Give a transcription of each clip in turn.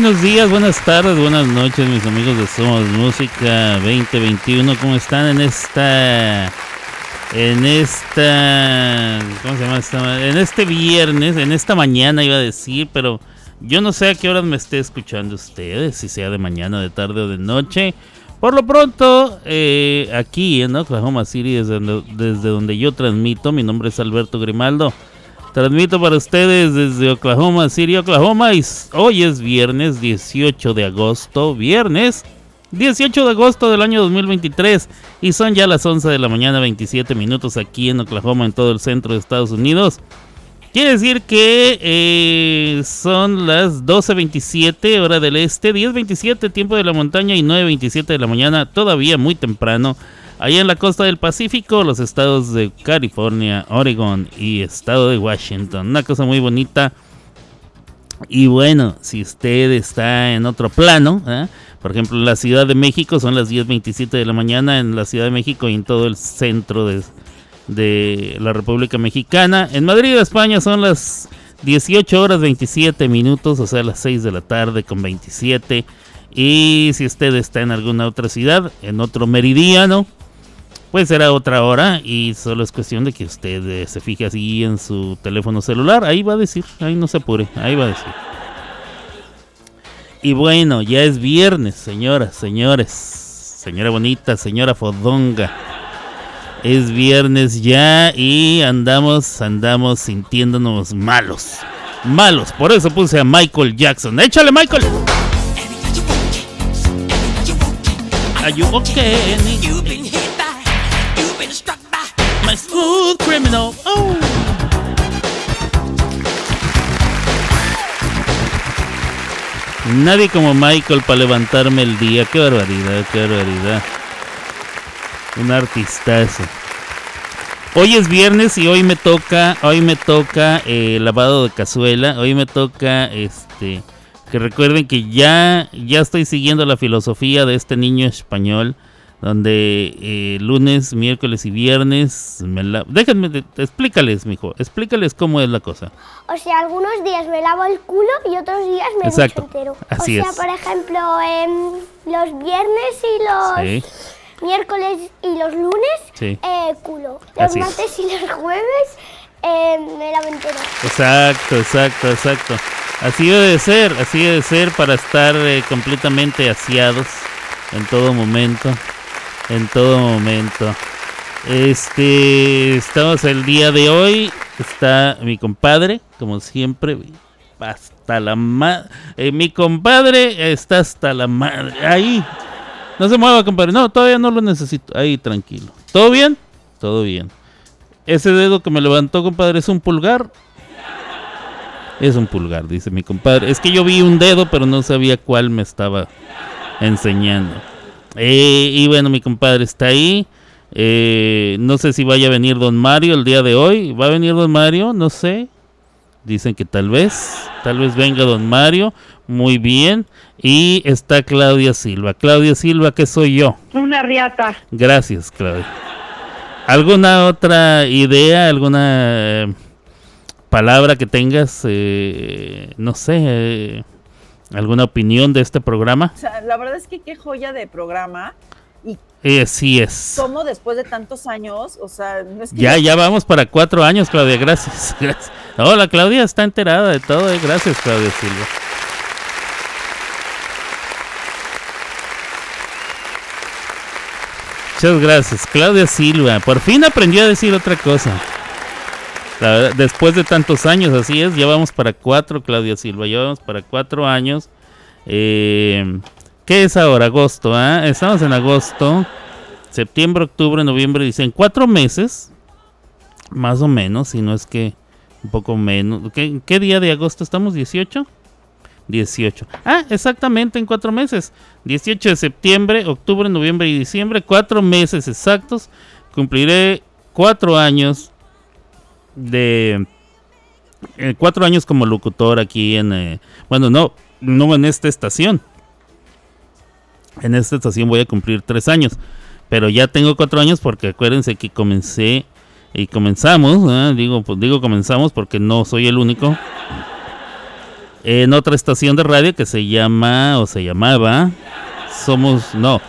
Buenos días, buenas tardes, buenas noches, mis amigos de Somos Música 2021. ¿Cómo están en esta. En esta. ¿Cómo se llama esta? En este viernes, en esta mañana iba a decir, pero yo no sé a qué horas me esté escuchando ustedes, si sea de mañana, de tarde o de noche. Por lo pronto, eh, aquí en Oklahoma City, desde, desde donde yo transmito, mi nombre es Alberto Grimaldo. Transmito para ustedes desde Oklahoma City, Oklahoma. Y hoy es viernes 18 de agosto. Viernes 18 de agosto del año 2023. Y son ya las 11 de la mañana, 27 minutos aquí en Oklahoma, en todo el centro de Estados Unidos. Quiere decir que eh, son las 12.27 hora del este, 10.27 tiempo de la montaña y 9.27 de la mañana, todavía muy temprano Ahí en la costa del Pacífico, los estados de California, Oregon y estado de Washington. Una cosa muy bonita. Y bueno, si usted está en otro plano, ¿eh? por ejemplo, en la Ciudad de México son las 10.27 de la mañana en la Ciudad de México y en todo el centro de, la República Mexicana. En Madrid, España, son las 18 horas 27 minutos, o sea, las 6 de la tarde con 27. Y si usted está en alguna otra ciudad, en otro meridiano, pues será otra hora y solo es cuestión de que usted eh, se fije así en su teléfono celular. Ahí va a decir, ahí no se apure, ahí va a decir. Y bueno, ya es viernes, señoras, señores. Señora bonita, señora fodonga. Es viernes ya y andamos, andamos sintiéndonos malos. Malos, por eso puse a Michael Jackson. ¡Échale, Michael! Are you? Criminal. Oh. Nadie como Michael para levantarme el día. Qué barbaridad, qué barbaridad. Un artistazo. Hoy es viernes y hoy me toca, hoy me toca eh, lavado de cazuela. Hoy me toca, este, que recuerden que ya, ya estoy siguiendo la filosofía de este niño español donde eh, lunes, miércoles y viernes me la... Déjenme, explícales, mijo, explícales cómo es la cosa. O sea, algunos días me lavo el culo y otros días me Exacto. entero. Así o sea, por ejemplo, los viernes y los miércoles y los lunes, sí. eh, culo. Los martes y los jueves eh, me lavo entero. Exacto, exacto, exacto. Así debe de ser, así debe de ser para estar eh, completamente asiados en todo momento en todo momento. Este, estamos el día de hoy. Está mi compadre, como siempre, hasta la madre. Eh, mi compadre está hasta la madre. Ahí. No se mueva, compadre. No, todavía no lo necesito. Ahí, tranquilo. ¿Todo bien? Todo bien. Ese dedo que me levantó, compadre, es un pulgar. Es un pulgar, dice mi compadre. Es que yo vi un dedo, pero no sabía cuál me estaba enseñando. Eh, y bueno, mi compadre está ahí. Eh, no sé si vaya a venir don Mario el día de hoy. ¿Va a venir don Mario? No sé. Dicen que tal vez, tal vez venga don Mario. Muy bien. Y está Claudia Silva. Claudia Silva, ¿qué soy yo? Una riata. Gracias, Claudia. ¿Alguna otra idea, alguna eh, palabra que tengas? no sé ¿Alguna opinión de este programa? O sea, la verdad es que qué joya de programa. Y eh, sí es. ¿Cómo después de tantos años? O sea, no es que Ya, ya vamos para cuatro años, Claudia, gracias. gracias. la Claudia está enterada de todo. Eh. Gracias, Claudia Silva. Muchas gracias, Claudia Silva. Por fin aprendió a decir otra cosa después de tantos años, así es, ya vamos para cuatro, Claudia Silva, ya vamos para cuatro años. Eh, ¿Qué es ahora? Agosto, ¿ah? Estamos en agosto, septiembre, octubre, noviembre, dicen cuatro meses, más o menos, si no es que un poco menos. ¿Qué, qué día de agosto estamos? ¿18? 18. Ah, exactamente en cuatro meses. 18 de septiembre, octubre, noviembre y diciembre. Cuatro meses exactos. Cumpliré cuatro años de eh, cuatro años como locutor aquí en, eh, bueno, no, no en esta estación. En esta estación voy a cumplir tres años, pero ya tengo cuatro años porque acuérdense que comencé y comenzamos, digo, pues digo comenzamos porque no soy el único. en otra estación de radio que se llama o se llamaba Somos, no,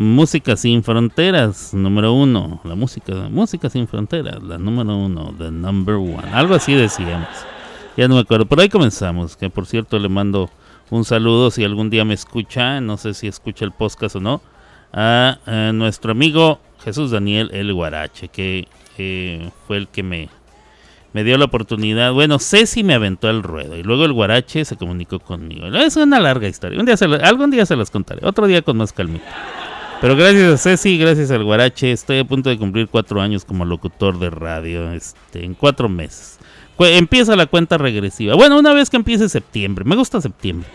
Música sin Fronteras, número uno. La música, música sin fronteras, la número uno, the number one. Algo así decíamos. Ya no me acuerdo. Por ahí comenzamos. Que por cierto le mando un saludo si algún día me escucha. No sé si escucha el podcast o no. A, nuestro amigo Jesús Daniel El Guarache. Que fue el que me me dio la oportunidad. Bueno, Ceci me aventó al ruedo y luego el guarache se comunicó conmigo. Es una larga historia. Un día se algún día se las contaré. Otro día con más calmita. Pero gracias a Ceci, gracias al guarache, estoy a punto de cumplir cuatro años como locutor de radio. Este, en cuatro meses. Empieza la cuenta regresiva. Bueno, una vez que empiece septiembre. Me gusta septiembre.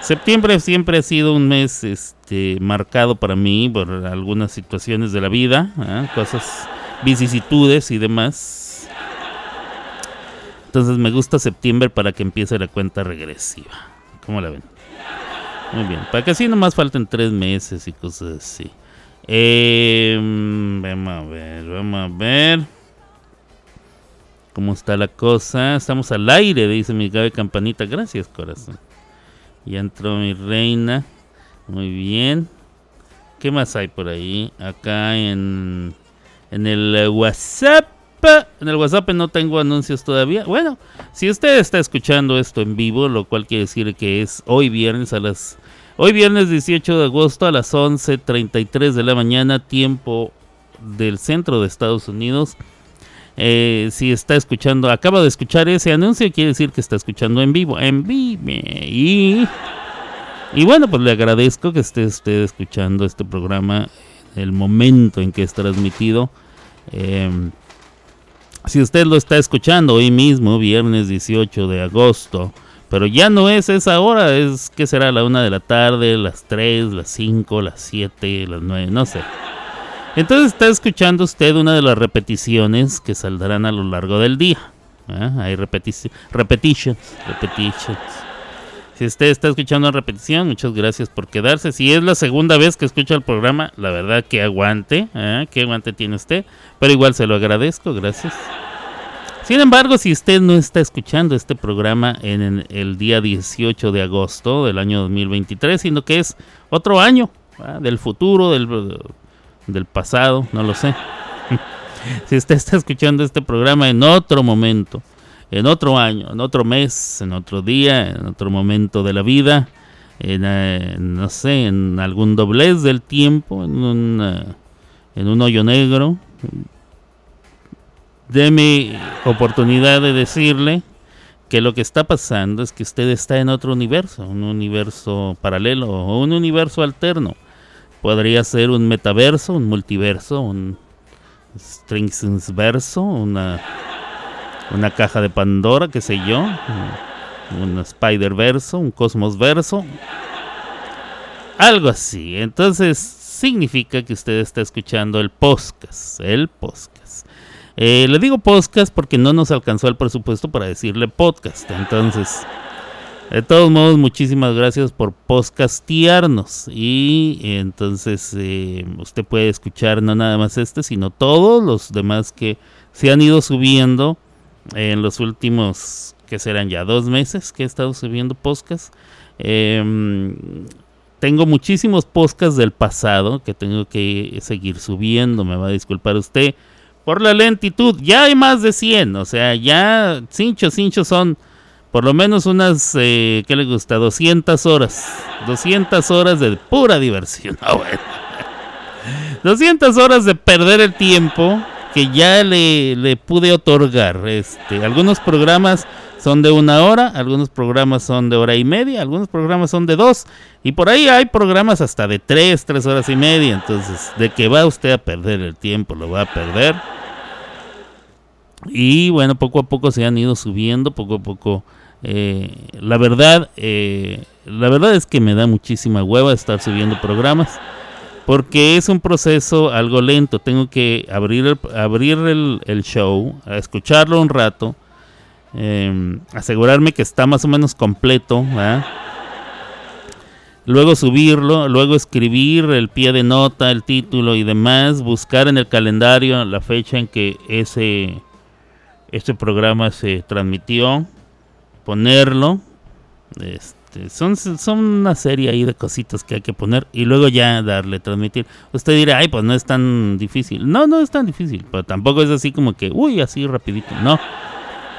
Septiembre siempre ha sido un mes este, marcado para mí por algunas situaciones de la vida, ¿eh? cosas, vicisitudes y demás entonces me gusta septiembre para que empiece la cuenta regresiva. ¿Cómo la ven? Muy bien. Para que así nomás falten tres meses y cosas así. Em, vamos a ver, vamos a ver. ¿Cómo está la cosa? Estamos al aire, dice mi Gabe Campanita. Gracias, corazón. Ya entró mi reina. Muy bien. ¿Qué más hay por ahí? Acá en, en el WhatsApp. En el WhatsApp no tengo anuncios todavía. Bueno, si usted está escuchando esto en vivo, lo cual quiere decir que es hoy viernes a las hoy viernes 18 de agosto a las 11:33 de la mañana, tiempo del centro de Estados Unidos. Eh, si está escuchando, acaba de escuchar ese anuncio, quiere decir que está escuchando en vivo, en vivo. Y, y bueno, pues le agradezco que esté usted escuchando este programa el momento en que es transmitido. Eh, si usted lo está escuchando hoy mismo, viernes 18 de agosto, pero ya no es esa hora, es que será la una de la tarde, las 3, las 5, las 7, las 9, no sé. Entonces está escuchando usted una de las repeticiones que saldrán a lo largo del día. ¿eh? Hay repetitions, repetitions. Si usted está escuchando en repetición, muchas gracias por quedarse. Si es la segunda vez que escucha el programa, la verdad que aguante, ¿eh? que aguante tiene usted. Pero igual se lo agradezco, gracias. Sin embargo, si usted no está escuchando este programa en el día 18 de agosto del año 2023, sino que es otro año, del futuro, del, del pasado, no lo sé. si usted está escuchando este programa en otro momento, en otro año, en otro mes, en otro día, en otro momento de la vida, en, eh, no sé, en algún doblez del tiempo, en un, en un hoyo negro. Deme oportunidad de decirle que lo que está pasando es que usted está en otro universo, un universo paralelo o un universo alterno. Podría ser un metaverso, un multiverso, un verso, una una caja de Pandora, qué sé yo, un Spider Verso, un Cosmos Verso, algo así. Entonces significa que usted está escuchando el podcast, el podcast. Eh, le digo podcast porque no nos alcanzó el presupuesto para decirle podcast. Entonces, de todos modos, muchísimas gracias por podcastearnos. Y entonces eh, usted puede escuchar no nada más este, sino todos los demás que se han ido subiendo en los últimos, que serán ya dos meses que he estado subiendo podcasts. Em, tengo muchísimos podcasts del pasado que tengo que seguir subiendo, me va a disculpar usted por la lentitud. Ya hay más de 100, o sea, ya cincho, cincho son por lo menos unas, eh, ¿qué le gusta? 200 horas. 200 horas de pura diversión. 200 horas de perder el tiempo que ya le, le, pude otorgar. Este, algunos programas son de una hora, algunos programas son de hora y media, algunos programas son de dos. Y por ahí hay programas hasta de tres, tres horas y media. Entonces, de que va usted a perder el tiempo, lo va a perder. Y bueno, poco a poco se han ido subiendo, poco a poco. Eh, la verdad, eh, la verdad es que me da muchísima hueva estar subiendo programas porque es un proceso algo lento. Tengo que abrir el, abrir el, show, escucharlo un rato, em, asegurarme que está más o menos completo, luego subirlo, luego escribir el pie de nota, el título y demás, buscar en el calendario la fecha en que ese, ese programa se transmitió, ponerlo, Este, son, son una serie ahí de cositas que hay que poner y luego ya darle, transmitir. Usted dirá, ay, pues no es tan difícil. No, no es tan difícil, pero tampoco es así como que, uy, así rapidito. No.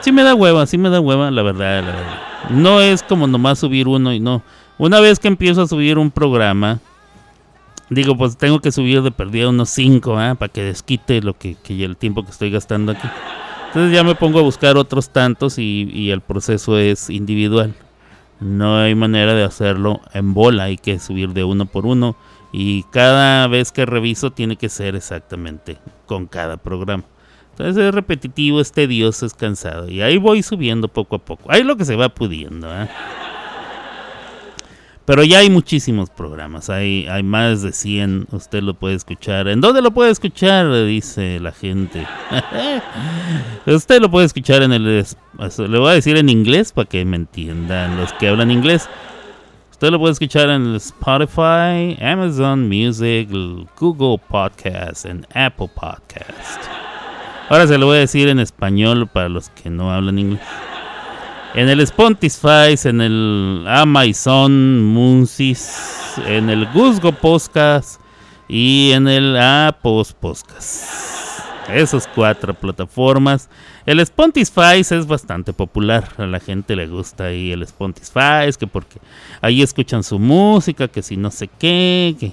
Sí me da hueva, sí me da hueva, la verdad, la verdad. No es como nomás subir uno y no. Una vez que empiezo a subir un programa, digo, pues tengo que subir de perdida unos 5, ¿eh? para que desquite lo que, el tiempo que estoy gastando aquí. Entonces ya me pongo a buscar otros tantos y el proceso es individual. No hay manera de hacerlo en bola, hay que subir de uno por uno y cada vez que reviso tiene que ser exactamente con cada programa. Entonces es repetitivo, es tedioso, es cansado y ahí voy subiendo poco a poco. Ahí lo que se va pudiendo. ¿eh? Pero ya hay muchísimos programas, hay, hay más de 100, usted lo puede escuchar. ¿En dónde lo puede escuchar? Dice la gente. usted lo puede escuchar en el... Le voy a decir en inglés para que me entiendan los que hablan inglés. Usted lo puede escuchar en Spotify, Amazon Music, Google Podcast en Apple Podcast. Ahora se lo voy a decir en español para los que no hablan inglés. En el Spotify, en el Amazon Munsis, en el Guzgo Podcast y en el Apos Podcast. Esas cuatro plataformas. El Spotify es bastante popular. A la gente le gusta ahí el Spotify, que porque ahí escuchan su música, que si no sé qué, que,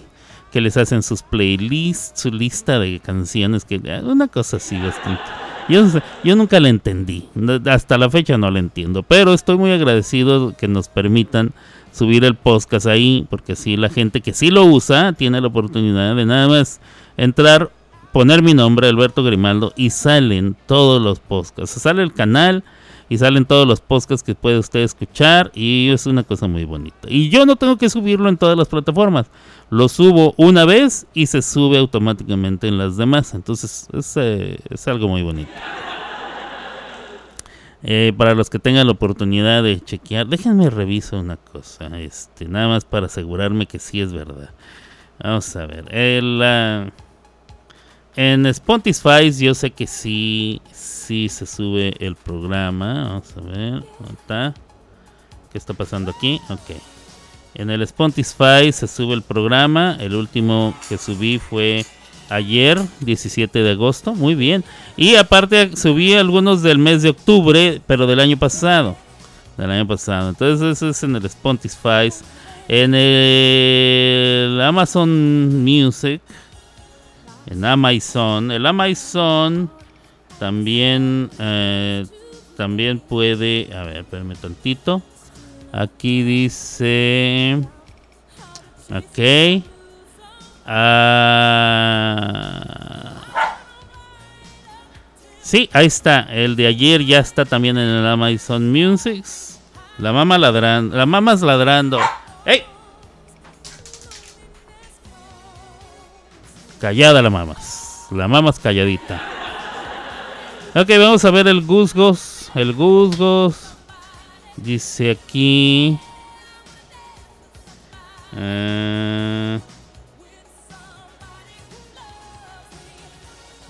que les hacen sus playlists, su lista de canciones, que una cosa así bastante. Yo, nunca la entendí, hasta la fecha no la entiendo, pero estoy muy agradecido que nos permitan subir el podcast ahí, porque así la gente que sí lo usa tiene la oportunidad de nada más entrar, poner mi nombre, Alberto Grimaldo, y salen todos los podcasts. Sale el canal y salen todos los podcasts que puede usted escuchar y es una cosa muy bonita. Y yo no tengo que subirlo en todas las plataformas lo subo una vez y se sube automáticamente en las demás. Entonces es, eh, algo muy bonito. Eh, para los que tengan la oportunidad de chequear, déjenme reviso una cosa, este, nada más para asegurarme que sí es verdad. Vamos a ver, el, en Spotify yo sé que sí, sí se sube el programa. Vamos a ver, está? ¿Qué está pasando aquí? Ok. En el Spotify se sube el programa. El último que subí fue ayer, 17 de agosto. Muy bien. Y aparte subí algunos del mes de octubre, pero del año pasado. Del año pasado. Entonces eso es en el Spotify. En el Amazon Music. En Amazon. El Amazon también, eh, también puede... A ver, espérame tantito. Aquí dice... Ok. Ah, sí, ahí está. El de ayer ya está también en el Amazon Music. La mamá ladrando. La mamá ladrando. ¡Ey! Callada la mamas. La mamas calladita. Ok, vamos a ver el Gusgos. El Gusgos. Dice aquí. Eh,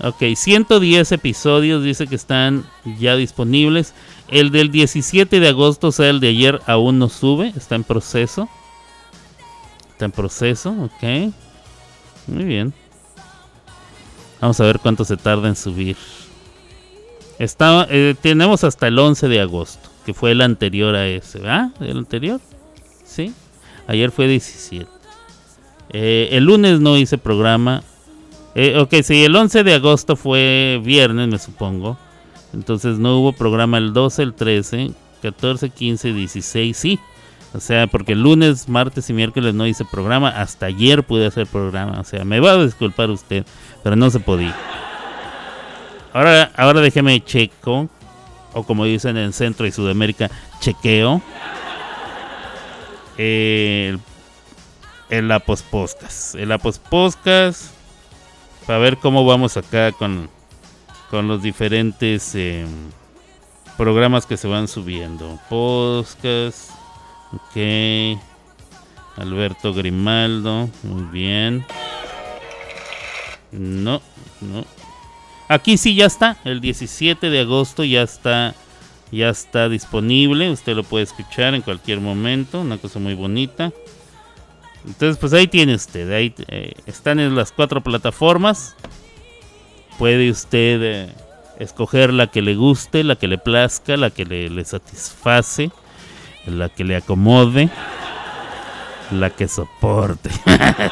ok, 110 episodios dice que están ya disponibles. El del 17 de agosto, o sea, el de ayer, aún no sube. Está en proceso. Está en proceso, ok. Muy bien. Vamos a ver cuánto se tarda en subir. Está, eh, tenemos hasta el 11 de agosto que fue el anterior a ese, ¿verdad? ¿El anterior? Sí. Ayer fue 17. Eh, el lunes no hice programa. Eh, ok, sí, el 11 de agosto fue viernes, me supongo. Entonces no hubo programa el 12, el 13, 14, 15, 16, sí. O sea, porque el lunes, martes y miércoles no hice programa. Hasta ayer pude hacer programa. O sea, me va a disculpar usted, pero no se podía. Ahora, ahora déjeme checo o como dicen en Centro y Sudamérica, chequeo. el, el. El Apos Podcast. Para ver cómo vamos acá con, con los diferentes em, programas que se van subiendo. Podcast. Ok. Alberto Grimaldo. Muy bien. No, no. Aquí sí ya está, el 17 de agosto ya está ya está disponible, usted lo puede escuchar en cualquier momento, una cosa muy bonita. Entonces, pues ahí tiene usted, ahí eh, están en las cuatro plataformas. Puede usted eh, escoger la que le guste, la que le plazca, la que le, le satisface, la que le acomode, la que soporte.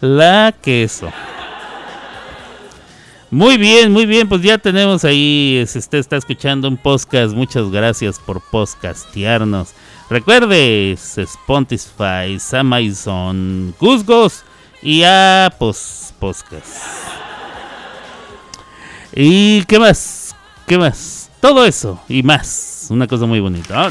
la queso. Muy bien, muy bien, pues ya tenemos ahí, si usted está escuchando un podcast, muchas gracias por podcastearnos. Recuerde, Spotify, Amazon, Gusgos y a pues, Podcast. ¿Y qué más? ¿Qué más? Todo eso y más. Una cosa muy bonita.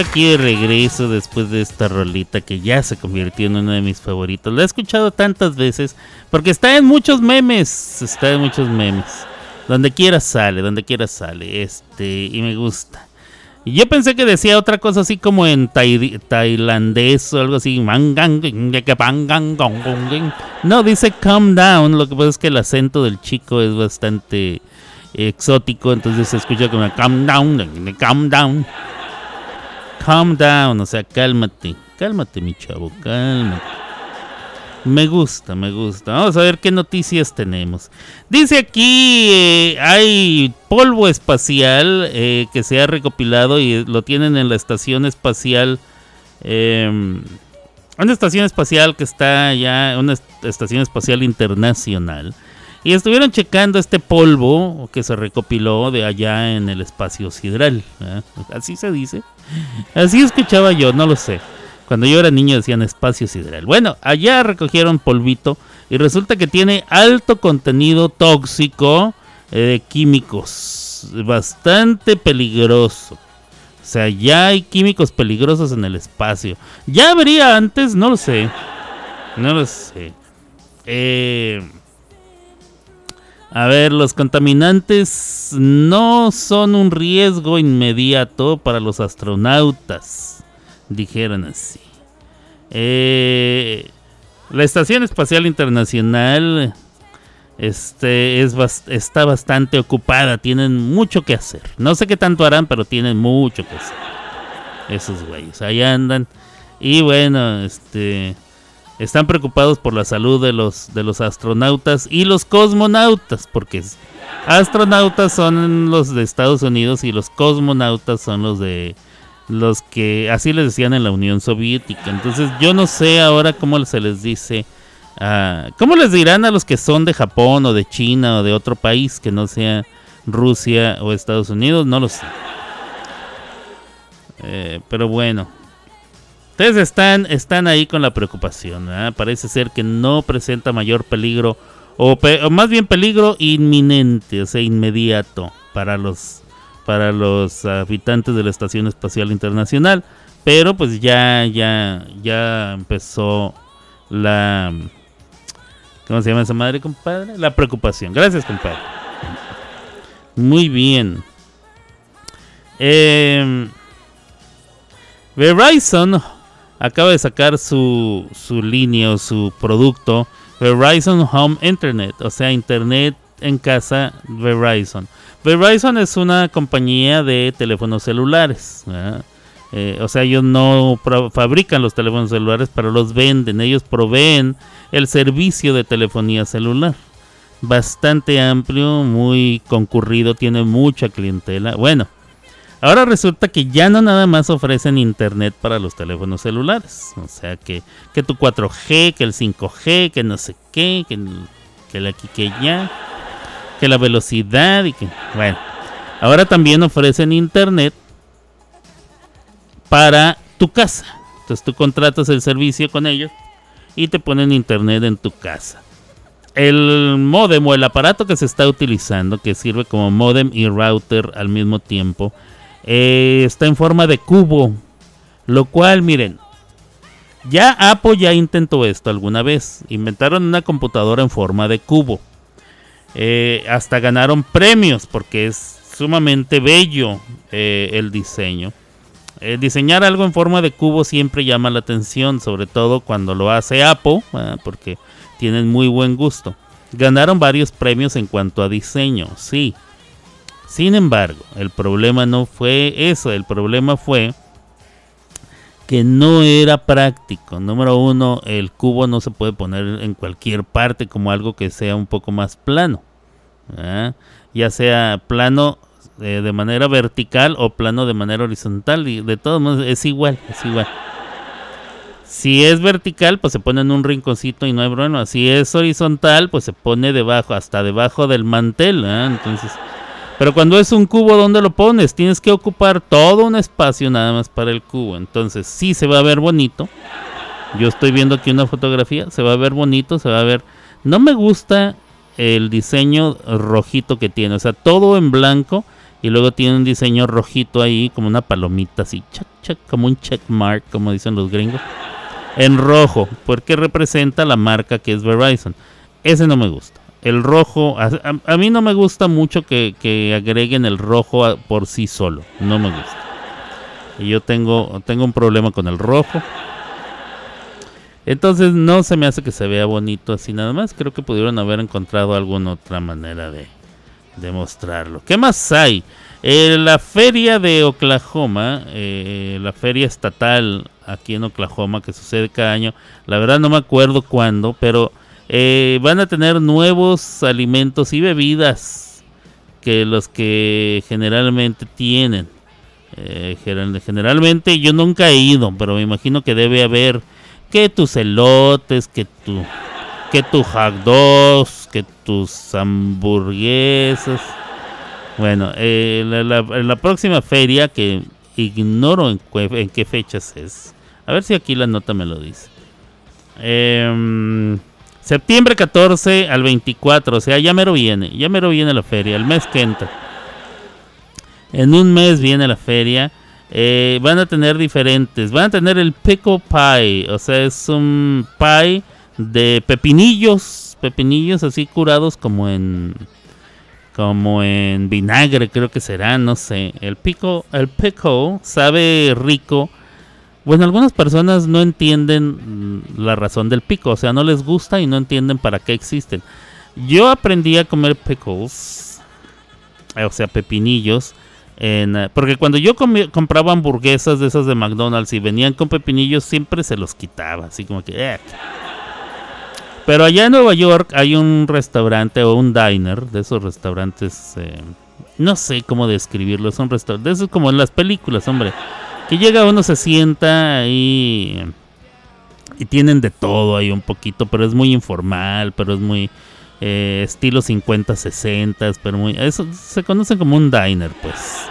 Aquí de regreso después de esta rolita que ya se convirtió en uno de mis favoritos. La he escuchado tantas veces porque está en muchos memes, está en muchos memes. Donde quiera sale, donde quiera sale, este, y me gusta. Yo pensé que decía otra cosa así como en tailandés o algo así. No, dice calm down. Lo que pasa es que el acento del chico es bastante exótico, entonces se escucha como calm down, calm down. Calm down, o sea, cálmate. Cálmate, mi chavo, cálmate. Me gusta, me gusta. Vamos a ver qué noticias tenemos. Dice aquí, eh, hay polvo espacial eh, que se ha recopilado y lo tienen en la estación espacial. Eh, una estación espacial que está ya, una estación espacial internacional. Y estuvieron checando este polvo que se recopiló de allá en el espacio sideral. Así se dice. Así escuchaba yo, no lo sé. Cuando yo era niño decían espacio sideral. Bueno, allá recogieron polvito y resulta que tiene alto contenido tóxico eh, de químicos. Bastante peligroso. O sea, ya hay químicos peligrosos en el espacio. Ya habría antes, no lo sé. No lo sé. Eh, a ver, los contaminantes no son un riesgo inmediato para los astronautas, dijeron así. Eh, la Estación Espacial Internacional este, es, está bastante ocupada, tienen mucho que hacer. No sé qué tanto harán, pero tienen mucho que hacer. Esos güeyes, ahí andan. Y bueno, este están preocupados por la salud de los, de los astronautas y los cosmonautas, porque astronautas son los de Estados Unidos y los cosmonautas son los de los que así les decían en la Unión Soviética. Entonces yo no sé ahora cómo se les dice, uh, cómo les dirán a los que son de Japón o de China o de otro país que no sea Rusia o Estados Unidos, no lo sé. Eh, pero bueno, Ustedes están, están ahí con la preocupación. Parece ser que no presenta mayor peligro, o, más bien peligro inminente, o sea, inmediato para los, para los habitantes de la Estación Espacial Internacional. Pero pues ya, ya, ya empezó la... ¿Cómo se llama esa madre, compadre? La preocupación. Gracias, compadre. Muy bien. Eh, Verizon acaba de sacar su, su línea o su producto Verizon Home Internet, o sea, Internet en casa Verizon. Verizon es una compañía de teléfonos celulares. Eh, o sea, ellos no fabrican los teléfonos celulares, pero los venden. Ellos proveen el servicio de telefonía celular. Bastante amplio, muy concurrido, tiene mucha clientela. Bueno, Ahora resulta que ya no nada más ofrecen internet para los teléfonos celulares. O sea, que, que tu 4G, que el 5G, que no sé qué, que, que la que ya, que la velocidad y que... Bueno, ahora también ofrecen internet para tu casa. Entonces tú contratas el servicio con ellos y te ponen internet en tu casa. El modem o el aparato que se está utilizando, que sirve como modem y router al mismo tiempo, eh, está en forma de cubo. Lo cual, miren, ya Apple ya intentó esto alguna vez. Inventaron una computadora en forma de cubo. Eh, hasta ganaron premios porque es sumamente bello eh, el diseño. diseñar algo en forma de cubo siempre llama la atención, sobre todo cuando lo hace Apple, porque tienen muy buen gusto. Ganaron varios premios en cuanto a diseño, sí. Sin embargo, el problema no fue eso, el problema fue que no era práctico. Número uno, el cubo no se puede poner en cualquier parte como algo que sea un poco más plano. Ya sea plano eh, de manera vertical o plano de manera horizontal. Y de todos modos es igual, es igual. Si es vertical, pues se pone en un rinconcito y no hay problema. Si es horizontal, pues se pone debajo, hasta debajo del mantel. Entonces, pero cuando es un cubo, ¿dónde lo pones? Tienes que ocupar todo un espacio nada más para el cubo. Entonces, sí se va a ver bonito. Yo estoy viendo aquí una fotografía, se va a ver bonito, se va a ver... No me gusta el diseño rojito que tiene, o sea, todo en blanco y luego tiene un diseño rojito ahí, como una palomita así, como un check mark, como dicen los gringos, en rojo, porque representa la marca que es Verizon. Ese no me gusta el rojo, a, mí no me gusta mucho que, agreguen el rojo por sí solo, no me gusta. Y yo tengo, tengo un problema con el rojo. Entonces no se me hace que se vea bonito así nada más. Creo que pudieron haber encontrado alguna otra manera de, de mostrarlo. ¿Qué más hay? Eh, la feria de Oklahoma, eh, la feria estatal aquí en Oklahoma que sucede cada año. La verdad no me acuerdo cuándo, pero eh, van a tener nuevos alimentos y bebidas que los que generalmente tienen. Eh, generalmente yo nunca he ido, pero me imagino que debe haber que tus elotes, que tu que tu hot dogs, que tus hamburguesas. Bueno, eh, la, próxima feria que ignoro en, qué fechas es. A ver si aquí la nota me lo dice. Eh, Septiembre 14 al 24, o sea, ya mero viene, ya mero viene la feria, el mes que entra. En un mes viene la feria. Eh, van a tener diferentes. Van a tener el pickle pie, o sea, es un pie de pepinillos, pepinillos así curados como en como en vinagre, creo que será, no sé. El pico, el pickle sabe rico bueno, algunas personas no entienden la razón del pico, o sea, no les gusta y no entienden para qué existen. Yo aprendí a comer pickles, o sea, pepinillos, en, eh, porque cuando yo compraba hamburguesas de esas de McDonald's y venían con pepinillos, siempre se los quitaba, así como que... Eh. Pero allá en Nueva York hay un restaurante o un diner, de esos restaurantes, eh, no sé cómo describirlo, son restaurantes, de esos como en las películas, hombre que llega uno se sienta ahí y tienen de todo ahí un poquito, pero es muy informal, pero es muy eh, estilo 50, 60, pero muy eso se conoce como un diner, pues.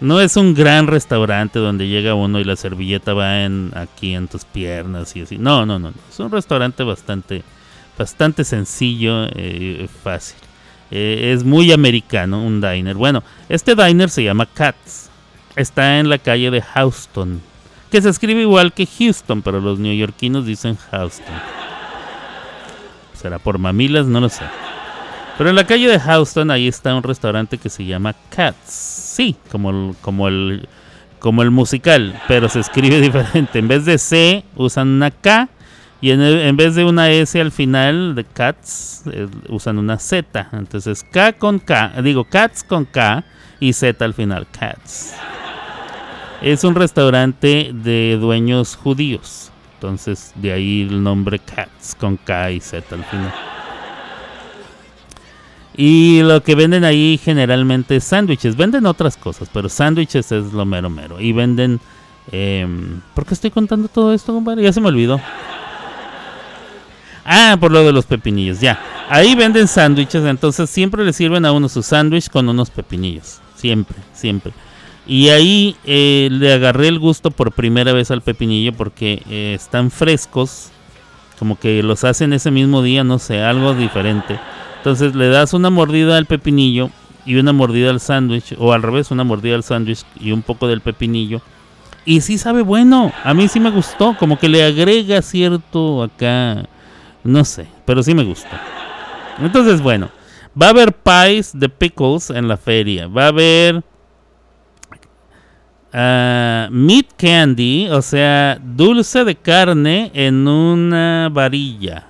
No es un gran restaurante donde llega uno y la servilleta va en aquí en tus piernas y así. No, no, no. Es un restaurante bastante bastante sencillo, eh, fácil. Eh, es muy americano, un diner. Bueno, este diner se llama Cats está en la calle de Houston, que se escribe igual que Houston, pero los neoyorquinos dicen Houston. ¿Será por mamilas? No lo sé. Pero en la calle de Houston ahí está un restaurante que se llama Cats. Sí, como el, como el, como el musical, pero se escribe diferente. En vez de C usan una K y en, en vez de una S al final de Cats eh, usan una Z. Entonces K con K, digo Cats con K y Z al final, Cats. Es un restaurante de dueños judíos. Entonces, de ahí el nombre Cats con K y Z al final. Y lo que venden ahí generalmente es sándwiches. Venden otras cosas, pero sándwiches es lo mero mero. Y venden. Eh, ¿Por qué estoy contando todo esto, compadre? Ya se me olvidó. Ah, por lo de los pepinillos, ya. Ahí venden sándwiches, entonces siempre le sirven a uno su sándwich con unos pepinillos. Siempre, siempre. Y ahí eh, le agarré el gusto por primera vez al pepinillo porque eh, están frescos, como que los hacen ese mismo día, no sé, algo diferente. Entonces le das una mordida al pepinillo y una mordida al sándwich, o al revés, una mordida al sándwich y un poco del pepinillo. Y sí sabe bueno, a mí sí me gustó, como que le agrega cierto acá, no sé, pero sí me gustó. Entonces, bueno, va a haber pies de pickles en la feria, va a haber uh, meat candy, o sea, dulce de carne en una varilla.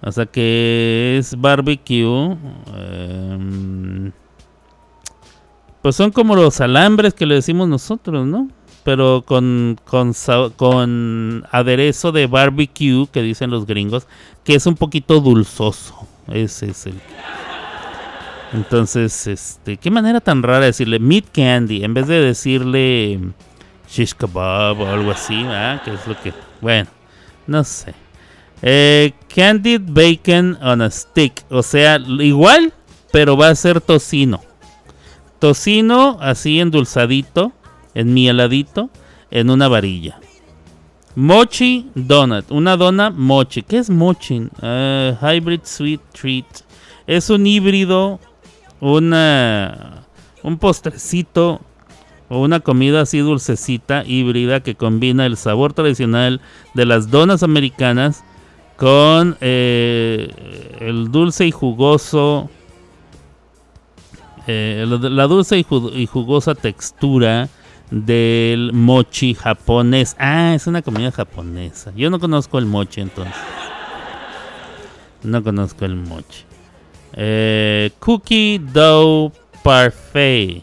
O sea que es barbecue. Em, pues son como los alambres que le decimos nosotros, ¿no? pero con, con, con aderezo de barbecue, que dicen los gringos, que es un poquito dulzoso. Ese es el... Entonces, este, qué manera tan rara decirle meat candy en vez de decirle shish kebab o algo así, ¿verdad? Que es lo que, bueno, no sé. Eh, candied bacon on a stick, o sea, igual, pero va a ser tocino. Tocino así endulzadito, enmieladito, en una varilla. Mochi donut, una dona mochi. ¿Qué es mochi? Uh, hybrid sweet treat. Es un híbrido, una, un postrecito o una comida así dulcecita, híbrida, que combina el sabor tradicional de las donas americanas con eh, el dulce y jugoso, eh, la dulce y jugosa textura del mochi japonés. Ah, es una comida japonesa. Yo no conozco el mochi entonces. No conozco el mochi. Eh, cookie dough parfait.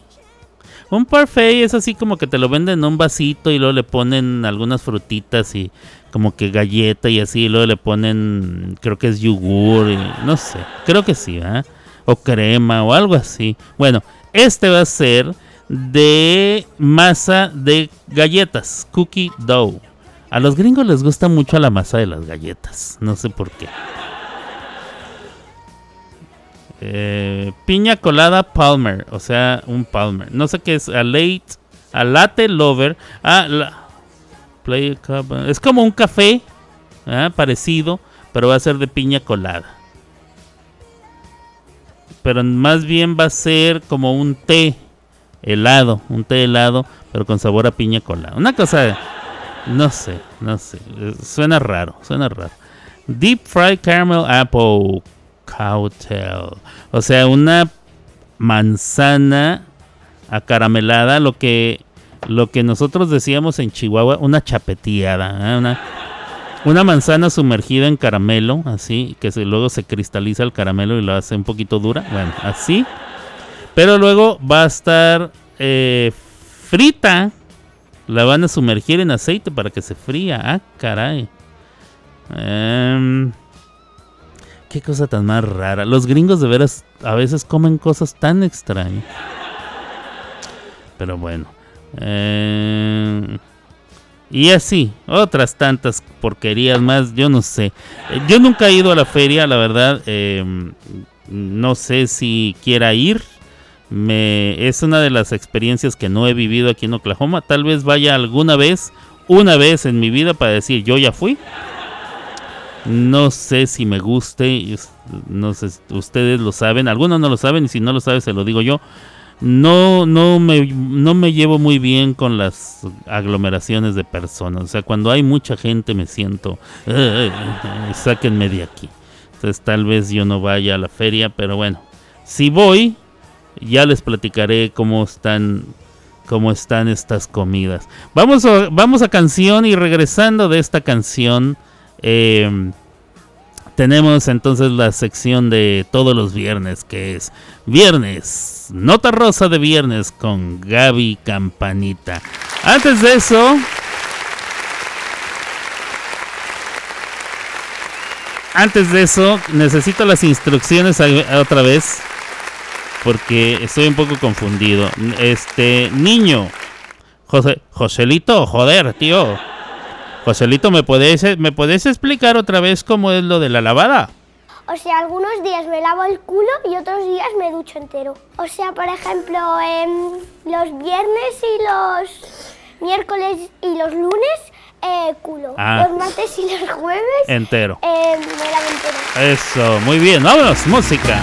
Un parfait es así como que te lo venden en un vasito y luego le ponen algunas frutitas y como que galleta y así, y luego le ponen, creo que es yogur, no sé, creo que sí, ¿verdad? O crema o algo así. Bueno, este va a ser de masa de galletas, cookie dough. A los gringos les gusta mucho la masa de las galletas, no sé por qué. Eh, piña colada Palmer, o sea, un Palmer. No sé qué es, a late, a latte lover. Ah, play es como un café, ¿ah? parecido, pero va a ser de piña colada. Pero más bien va a ser como un té helado, un té helado, pero con sabor a piña colada. Una cosa, no sé, no sé, suena raro, suena raro. Deep Fried Caramel Apple Cowtail, o sea, una manzana acaramelada, lo que lo que nosotros decíamos en Chihuahua, una chapeteada, ¿eh? una, una manzana sumergida en caramelo, así, que luego se cristaliza el caramelo y lo hace un poquito dura, bueno, así pero luego va a estar eh, frita. La van a sumergir en aceite para que se fría. Ah, caray. Em, qué cosa tan más rara. Los gringos de veras a veces comen cosas tan extrañas. Pero bueno. Em, y así, otras tantas porquerías más, yo no sé. Yo nunca he ido a la feria, la verdad. Em, no sé si quiera ir me, es una de las experiencias que no he vivido aquí en Oklahoma. Tal vez vaya alguna vez, una vez en mi vida para decir yo ya fui. No sé si me guste, no sé, ustedes lo saben, algunos no lo saben y si no lo saben se lo digo yo. No, no me, no me llevo muy bien con las aglomeraciones de personas. O sea, cuando hay mucha gente me siento, sáquenme de aquí. Entonces tal vez yo no vaya a la feria, pero bueno, si voy, ya les platicaré cómo están cómo están estas comidas. Vamos vamos a canción y regresando de esta canción em, tenemos entonces la sección de todos los viernes que es viernes, nota rosa de viernes con Gaby Campanita. Antes de eso... Antes de eso, necesito las instrucciones otra vez porque estoy un poco confundido. Este niño, José, Joselito, joder, tío. Joselito, ¿me puedes, ¿me puedes explicar otra vez cómo es lo de la lavada? O sea, algunos días me lavo el culo y otros días me ducho entero. O sea, por ejemplo, los viernes y los miércoles y los lunes, eh, culo. Ah. Los martes y los jueves, entero. Eh, me lavo entero. Eso, muy bien. Vámonos, música.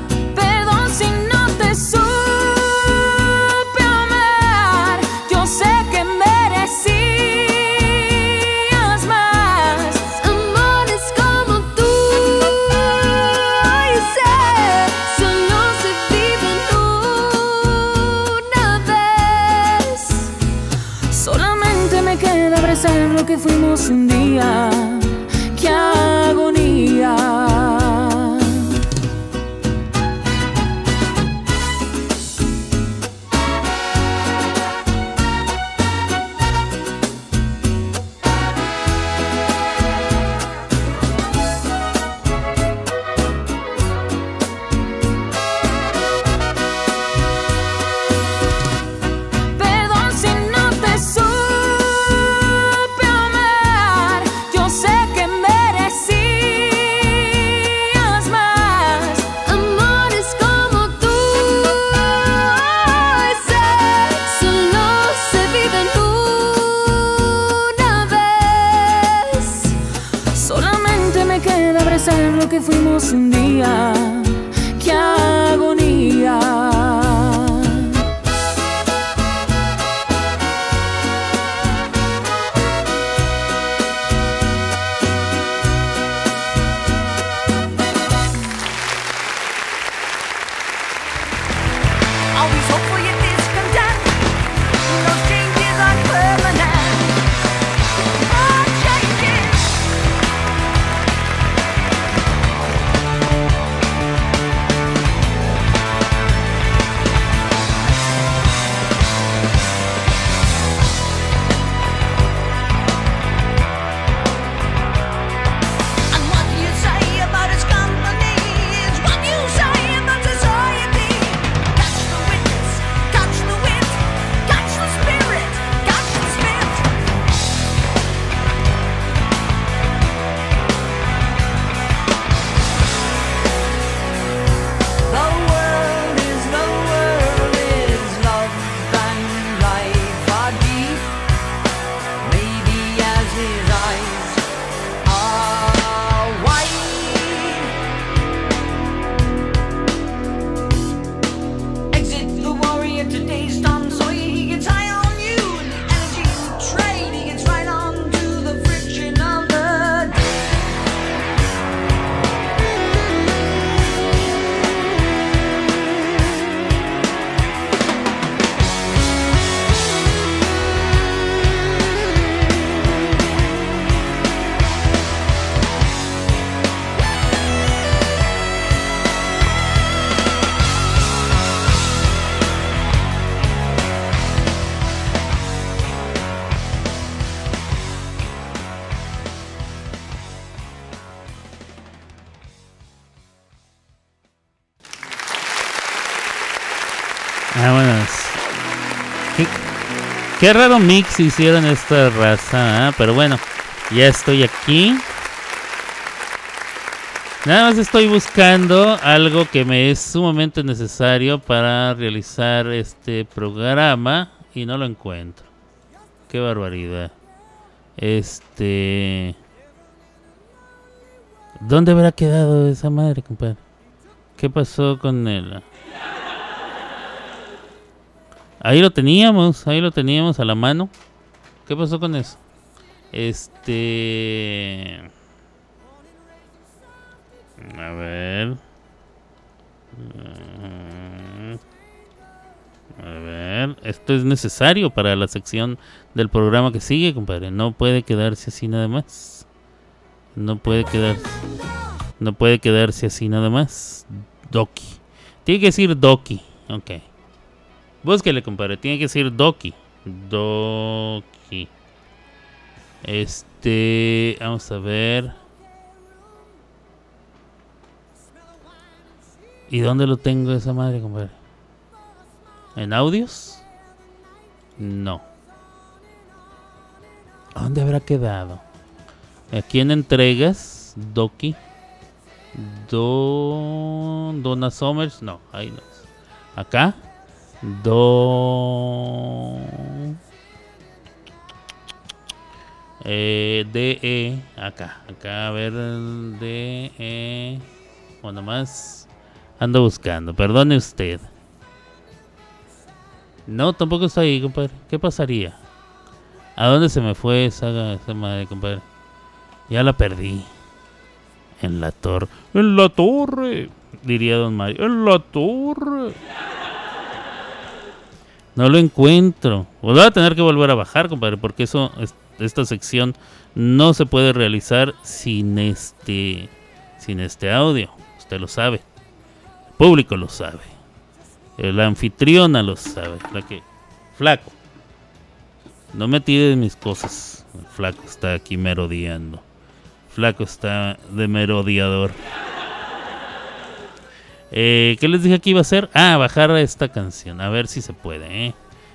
Que fuimos un día. Qué raro mix hicieron esta raza, ¿ah? pero bueno, ya estoy aquí. Nada más estoy buscando algo que me es sumamente necesario para realizar este programa y no lo encuentro. Qué barbaridad. Este... ¿Dónde habrá quedado esa madre, compadre? ¿Qué pasó con él? Ahí lo teníamos, ahí lo teníamos a la mano. ¿Qué pasó con eso? Este... A ver. Mm. A ver, esto es necesario para la sección del programa que sigue, compadre. No puede quedarse así nada más. No puede quedarse. No puede quedarse así nada más. Doki. Tiene que decir Doki. Ok. Búsquele, compadre. Tiene que decir Doki. Doki. Este. Vamos a ver. ¿Y dónde lo tengo esa madre, compadre? ¿En audios? No. ¿Dónde habrá quedado? Aquí en entregas, Doki. Do... Donna Summers. No, ahí no. Acá. Do... Eh, DE. Acá. Acá, a ver. DE. Bueno, más. Ando buscando. Perdone usted. No, tampoco está ahí, compadre. ¿Qué pasaría? ¿A dónde se me fue esa, esa madre, compadre? Ya la perdí. En la torre. En la torre. Diría don Mario. En la torre. No lo encuentro. Pues voy a tener que volver a bajar, compadre, porque eso, es- esta sección no se puede realizar sin este, sin este audio. Usted lo sabe. El público lo sabe. La anfitriona lo sabe. La que, flaco. No me tires mis cosas. El flaco está aquí merodeando. Flaco está de merodeador. Eh, ¿Qué les dije que iba a hacer? Ah, bajar esta canción. A ver si se puede, ¿eh?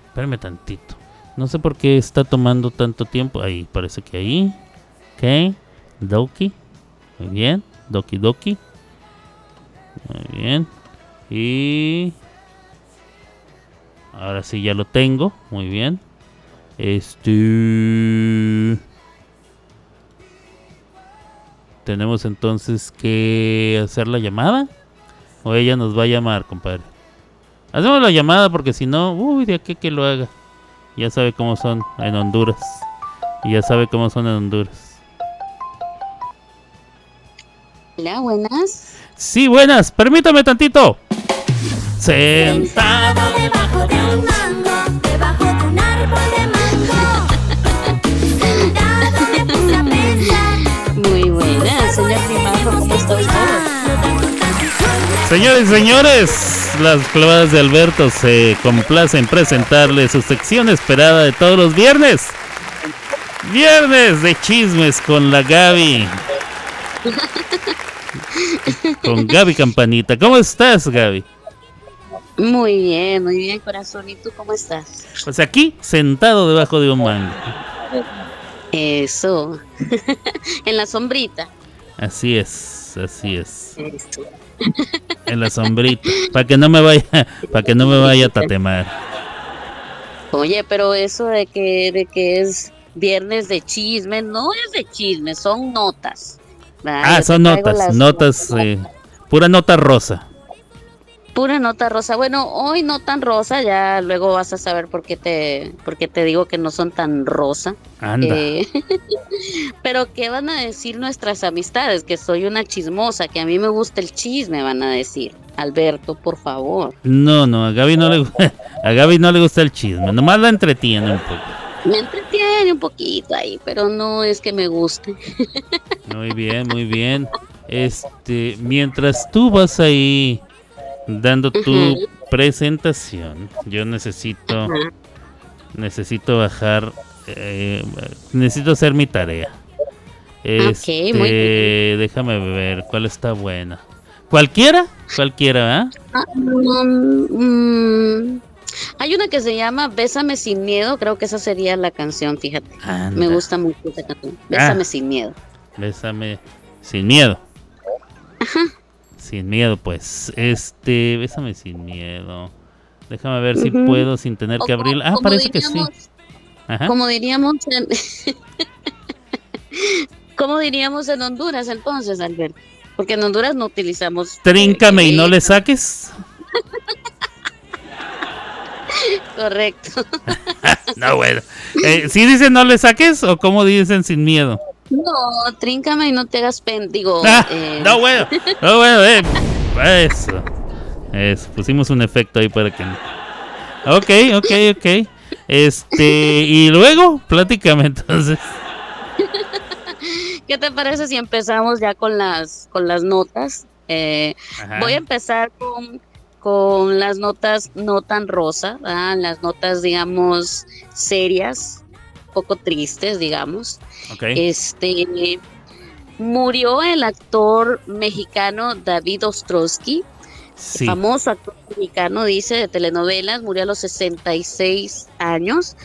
Espérame tantito. No sé por qué está tomando tanto tiempo. Ahí, parece que ahí. Ok. Doki. Muy bien. Doki Doki. Muy bien. Y... Ahora sí ya lo tengo. Muy bien. Este... Tenemos entonces que hacer la llamada. O ella nos va a llamar, compadre. Hacemos la llamada porque si no, uy, de aquí que lo haga. Ya sabe cómo son en Honduras. Y ya sabe cómo son en Honduras. Hola, buenas. Sí, buenas, permítame tantito. Sentado. debajo de un Señores y señores, las clavadas de Alberto se complacen en presentarle su sección esperada de todos los viernes. Viernes de chismes con la Gaby. Con Gaby Campanita. ¿Cómo estás, Gaby? Muy bien, muy bien, corazón. ¿Y tú cómo estás? Pues aquí, sentado debajo de un mango. Eso. en la sombrita. Así es, así es. Eso. En la sombrita. Para que no me vaya, para que no me vaya a tatemar. Oye, pero eso de que, de que es viernes de chisme, no es de chisme, son notas. ¿verdad? Ah, Yo son notas, notas, eh, pura nota rosa. Pura nota rosa. Bueno, hoy no tan rosa, ya luego vas a saber por qué te, por qué te digo que no son tan rosa. Anda. Eh, pero ¿qué van a decir nuestras amistades? Que soy una chismosa, que a mí me gusta el chisme, van a decir. Alberto, por favor. No, no, a Gaby no le a Gaby no le gusta el chisme, nomás la entretiene un poco. Me entretiene un poquito ahí, pero no es que me guste. Muy bien, muy bien. Este, mientras tú vas ahí dando tu presentación, yo necesito necesito bajar eh, necesito hacer mi tarea. Este, muy bien. déjame ver cuál está buena. ¿Cualquiera? Cualquiera, ¿verdad? Ah, mm, mm, hay una que se llama Bésame sin miedo, creo que esa sería la canción, fíjate. Me gusta mucho esa canción. Bésame Ah. sin miedo. Bésame sin miedo. Sin miedo, pues. Este, bésame sin miedo. Déjame ver si puedo sin tener que abrir. como- Ah, como parece que sí. Ajá. Como diríamos en... ¿Cómo diríamos en Honduras entonces, Alberto? Porque en Honduras no utilizamos... Tríncame y no eh, le saques. Correcto. No, bueno. Eh, ¿Sí dicen no le saques o cómo dicen sin miedo? No, tríncame y no te hagas pen... Digo, Ah, eh, no, bueno. No, bueno, eh. Eso. Eso. Pusimos un efecto ahí para que. no- Ok, ok, ok. Este, y luego, pláticame entonces. ¿qué te parece si empezamos ya con las, con las notas? Eh. Voy a empezar con, con las notas no tan rosa, ¿verdad? las notas, digamos, serias, poco tristes, digamos. Este murió el actor mexicano David Ostrowski, Sí. famoso actor mexicano, dice, de telenovelas, murió a los 66 años.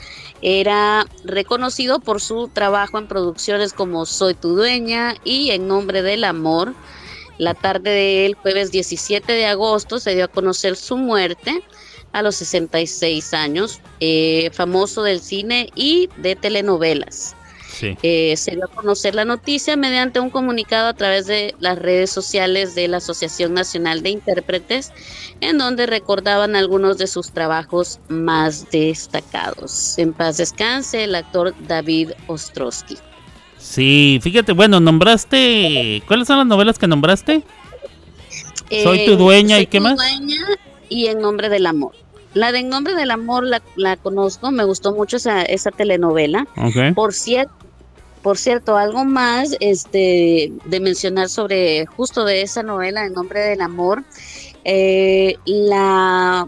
Era reconocido por su trabajo en producciones como Soy tu dueña y En nombre del amor. La tarde del jueves 17 de agosto se dio a conocer su muerte a los 66 años, eh, famoso del cine y de telenovelas. Sí. Eh, se dio a conocer la noticia mediante un comunicado a través de las redes sociales de la Asociación Nacional de Intérpretes, en donde recordaban algunos de sus trabajos más destacados. En paz descanse el actor David Ostrowski. Sí, fíjate, bueno, nombraste. ¿Cuáles son las novelas que nombraste? Soy tu dueña, ¿y qué tu más? dueña y En nombre del amor. La de En nombre del amor la, la conozco, me gustó mucho esa, esa telenovela. Por cierto, por cierto, algo más este, de mencionar sobre justo de esa novela, En nombre del amor, eh, la,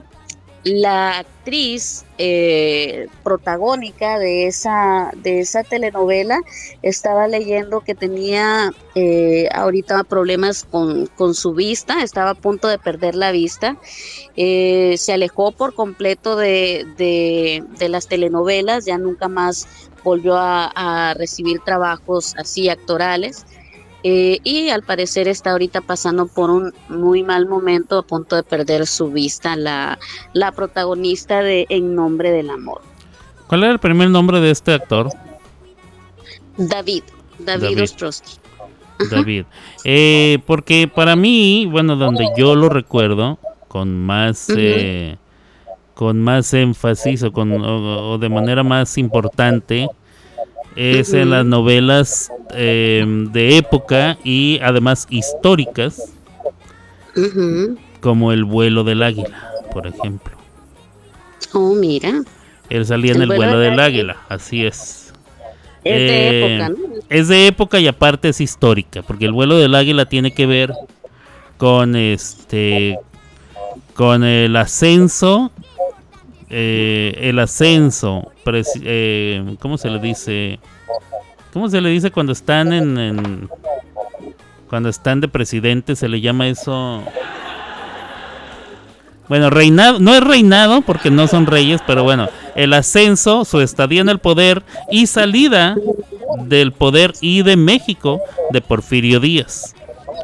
la actriz eh, protagónica de esa, de esa telenovela estaba leyendo que tenía eh, ahorita problemas con, con su vista, estaba a punto de perder la vista, eh, se alejó por completo de, de, las telenovelas, ya nunca más volvió a recibir trabajos así actorales. Eh, y al parecer está ahorita pasando por un muy mal momento, a punto de perder su vista, la, la protagonista de En Nombre del Amor. ¿Cuál era el primer nombre de este actor? David, David, David. Ostrowski. David. Eh, porque para mí, bueno, donde yo lo recuerdo con más eh, con más énfasis o, con, o, o de manera más importante es en las novelas eh, de época y además históricas como El vuelo del águila, por ejemplo. Oh, mira, Él salía en El El vuelo vuelo del del águila. águila, así es. es de Eh, época, ¿no? Es de época y aparte es histórica, porque el vuelo del águila tiene que ver con este con el ascenso eh, el ascenso eh, ¿cómo se le dice? ¿Cómo se le dice cuando están en- cuando están de presidente se le llama eso bueno, reinado, no es reinado porque no son reyes, pero bueno, el ascenso, su estadía en el poder y salida del poder y de México de Porfirio Díaz.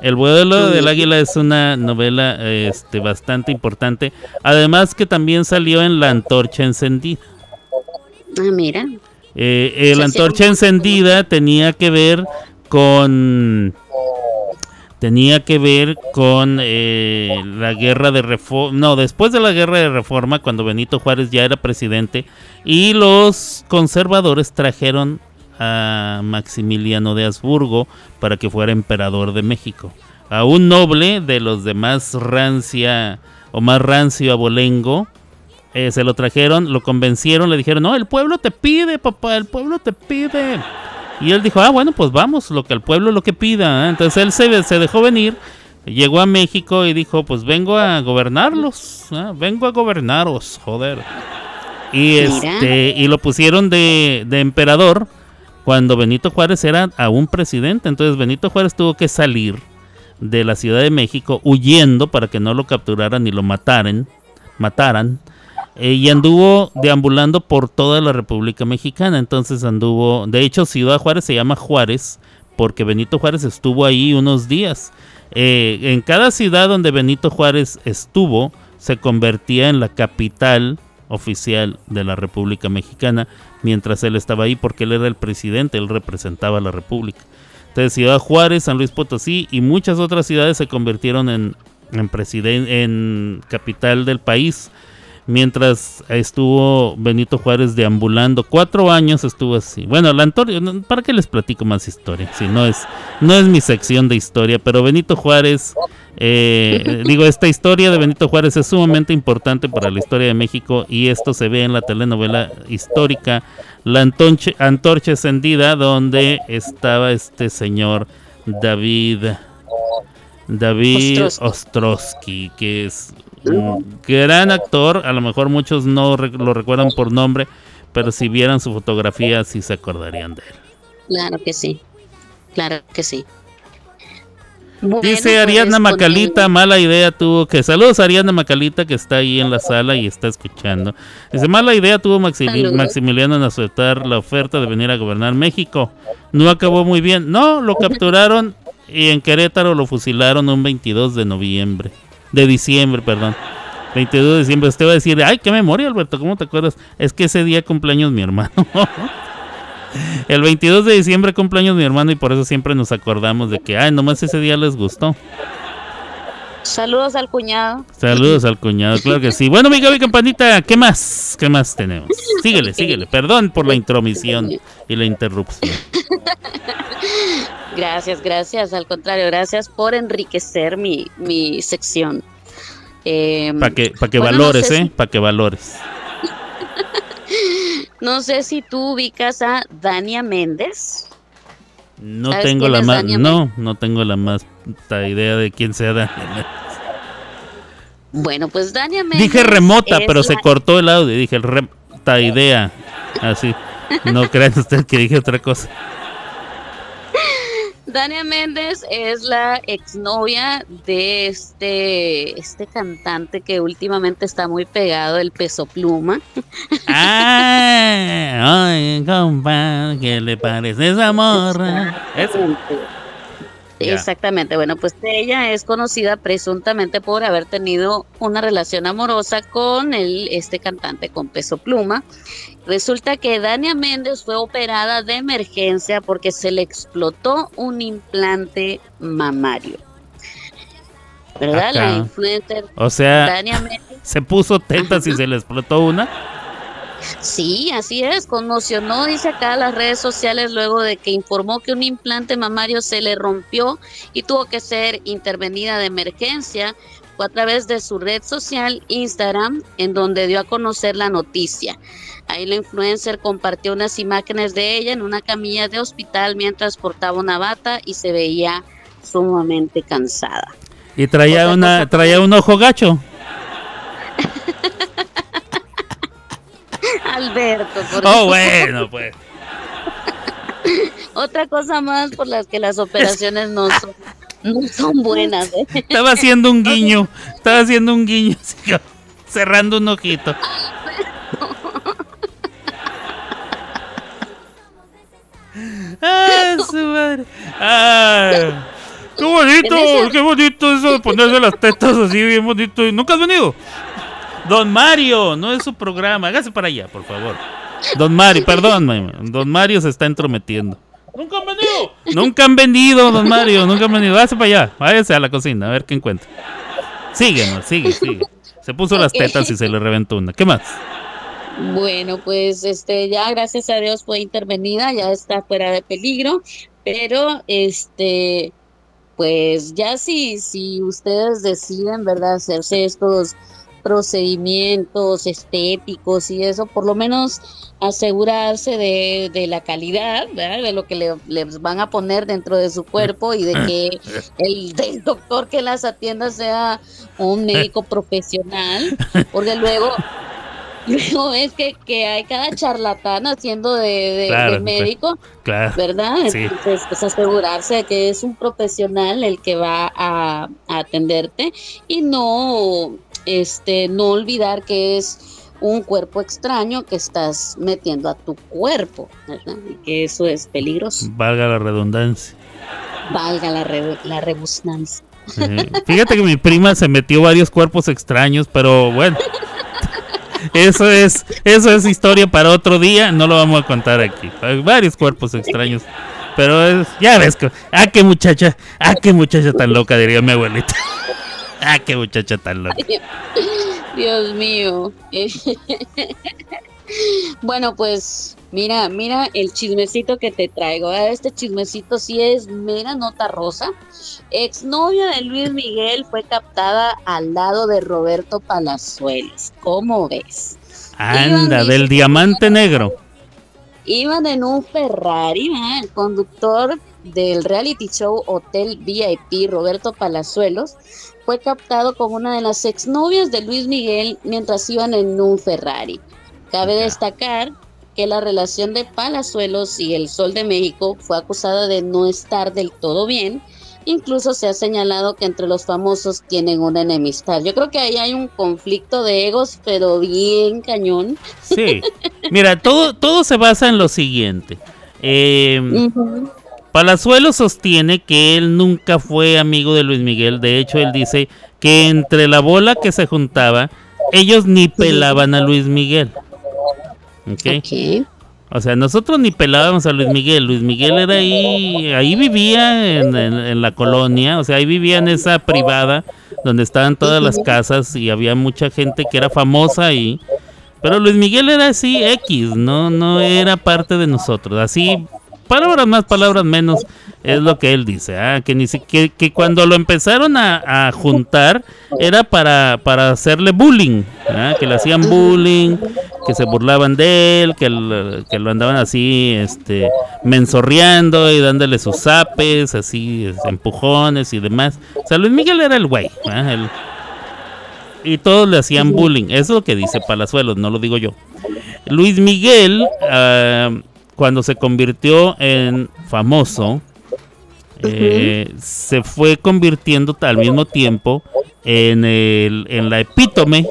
El vuelo del águila es una novela este, bastante importante, además que también salió en La antorcha encendida. Ah, mira. Eh, eh, la antorcha encendida tenía que ver con tenía que ver con eh, la guerra de reforma no después de la guerra de reforma cuando Benito Juárez ya era presidente y los conservadores trajeron a Maximiliano de Habsburgo para que fuera emperador de México a un noble de los demás rancia o más rancio abolengo eh, se lo trajeron, lo convencieron, le dijeron, no, el pueblo te pide, papá, el pueblo te pide. Y él dijo, ah, bueno, pues vamos, lo que el pueblo lo que pida. ¿eh?". Entonces él se, se dejó venir, llegó a México y dijo, pues vengo a gobernarlos, ¿eh? vengo a gobernaros, joder. Y, este, y lo pusieron de, de emperador cuando Benito Juárez era aún presidente. Entonces Benito Juárez tuvo que salir de la Ciudad de México huyendo para que no lo capturaran y lo mataran, mataran. eh, y anduvo deambulando por toda la República Mexicana. Entonces anduvo, de hecho Ciudad Juárez se llama Juárez porque Benito Juárez estuvo ahí unos días. Eh, en cada ciudad donde Benito Juárez estuvo se convertía en la capital oficial de la República Mexicana mientras él estaba ahí porque él era el presidente, él representaba a la República. Entonces Ciudad Juárez, San Luis Potosí y muchas otras ciudades se convirtieron en, en, en capital del país. Mientras estuvo Benito Juárez deambulando, cuatro años estuvo así. Bueno, la antorcha, no, ¿para qué les platico más historia? Si no es, no es mi sección de historia, pero Benito Juárez, eh, digo, esta historia de Benito Juárez es sumamente importante para la historia de México y esto se ve en la telenovela histórica La Antonche- Antorcha Encendida, donde estaba este señor David David Ostrowski. Ostrowski, que es un gran actor. A lo mejor muchos no re- lo recuerdan por nombre, pero si vieran su fotografía sí se acordarían de él. Claro que sí. Claro que sí. Bueno, Dice pues, Ariadna Macalita, mala idea tuvo que. Saludos a Ariadna Macalita que está ahí en la sala y está escuchando. Dice, mala idea tuvo. Maximiliano en aceptar la oferta de venir a gobernar México. No acabó muy bien. No, lo capturaron y en Querétaro lo fusilaron un 22 de noviembre. De diciembre, perdón. 22 de diciembre. Usted va a decir, ay, qué memoria, Alberto, ¿cómo te acuerdas? Es que ese día cumpleaños mi hermano. El 22 de diciembre cumpleaños mi hermano y por eso siempre nos acordamos de que, ay, nomás ese día les gustó. Saludos al cuñado. Saludos al cuñado, claro que sí. Bueno, mi Gaby Campanita, ¿qué más? ¿Qué más tenemos? Síguele, síguele. Perdón por la intromisión y la interrupción. Gracias, gracias. Al contrario, gracias por enriquecer mi, mi sección. Eh, Para que, pa' que Bueno, no valores, ¿eh? Para que valores. No sé si tú ubicas a Dania Méndez. No ¿Sabes tengo la más, no, no tengo la más idea de quién sea Dania. Bueno, pues Dania Méndez. Dije remota, pero se cortó el audio. Dije remota idea. Así. No crean ustedes que dije otra cosa. Dania Méndez es la exnovia de este, este cantante que últimamente está muy pegado, el peso pluma. Ah, ay, compa, ¿qué le parece esa morra? Ya. Exactamente, bueno, pues ella es conocida presuntamente por haber tenido una relación amorosa con el, este cantante con peso pluma. Resulta que Dania Méndez fue operada de emergencia porque se le explotó un implante mamario. ¿Verdad? La influencer O sea, Dania Méndez. se puso tetas y se le explotó una. Sí, así es, conmocionó, dice acá las redes sociales luego de que informó que un implante mamario se le rompió y tuvo que ser intervenida de emergencia. Fue a través de su red social Instagram en donde dio a conocer la noticia. Ahí la influencer compartió unas imágenes de ella en una camilla de hospital mientras portaba una bata y se veía sumamente cansada. Y traía Otra una, cosa- traía un ojo gacho. Alberto, por Oh, bueno, pues. Otra cosa más por las que las operaciones no son, no son buenas. ¿eh? Estaba haciendo un guiño. Estaba haciendo un guiño. cerrando un ojito. ¡Ah, su madre! ¡Ah! ¡Qué bonito! ¡Qué bonito eso de ponerse las tetas así, bien bonito! ¿Nunca has venido? Don Mario, no es su programa. Hágase para allá, por favor. Don Mario, perdón, Don Mario se está entrometiendo. ¡Nunca han venido! Nunca han venido, don Mario, nunca han venido. Váyase para allá, váyase a la cocina, a ver qué encuentra. Sigue, amor, sigue, sigue. Se puso las tetas y se le reventó una. ¿Qué más? Bueno, pues este ya gracias a Dios fue intervenida, ya está fuera de peligro, pero este pues ya si si ustedes deciden, ¿verdad?, hacerse estos procedimientos estéticos y eso, por lo menos asegurarse de, de la calidad, ¿verdad? de lo que le, les van a poner dentro de su cuerpo y de que el del doctor que las atienda sea un médico profesional, porque luego luego ves que, que hay cada charlatán haciendo de, de- Claro, de médico, Claro. ¿verdad? Sí. Entonces, pues asegurarse de que es un profesional el que va a, a atenderte y no, este, no olvidar que es un cuerpo extraño que estás metiendo a tu cuerpo, ¿verdad? Y que eso es peligroso. Valga la redundancia. Valga la, re- la rebusnancia. Eh, Fíjate que mi prima se metió varios cuerpos extraños, pero bueno. Eso es, eso es historia para otro día, no lo vamos a contar aquí. Hay varios cuerpos extraños. Pero es, ya ves que, ah, qué muchacha, ah, qué muchacha tan loca, diría mi abuelita. Ah, qué muchacha tan loca. Dios mío. bueno, pues mira, mira el chismecito que te traigo. Este chismecito sí es mera nota rosa. Exnovia de Luis Miguel fue captada al lado de Roberto Palazuelos. ¿Cómo ves? Anda, del diamante negro. Iban en un Ferrari, ¿verdad? el conductor del reality show Hotel VIP, Roberto Palazuelos, fue captado con una de las exnovias de Luis Miguel mientras iban en un Ferrari. Cabe destacar que la relación de Palazuelos y el Sol de México fue acusada de no estar del todo bien, Incluso se ha señalado que entre los famosos tienen una enemistad. Yo creo que ahí hay un conflicto de egos, pero bien cañón. Sí. Mira, todo, todo se basa en lo siguiente. Eh. Palazuelo sostiene que él nunca fue amigo de Luis Miguel. De hecho, él dice que entre la bola que se juntaba, ellos ni pelaban a Luis Miguel. ¿Ok? Ok. O sea, nosotros ni pelábamos a Luis Miguel. Luis Miguel era ahí, ahí vivía en, en- en la colonia, o sea, ahí vivía en esa privada donde estaban todas las casas y había mucha gente que era famosa ahí. Pero Luis Miguel era así X, no, no era parte de nosotros. Así, palabras más, palabras menos, es lo que él dice. ah, que, ni si- que, cuando lo empezaron a, juntar era para, para hacerle bullying, ah, que le hacían bullying, que se burlaban de él, que, lo- que lo andaban así, este, mensorreando y dándole sus zapes, así, es, empujones y demás. O sea, Luis Miguel era el güey. ah, y todos le hacían bullying. Eso es lo que dice Palazuelos, no lo digo yo. Luis Miguel, ah, cuando se convirtió en famoso, eh, se fue convirtiendo al mismo tiempo en, el, en la epítome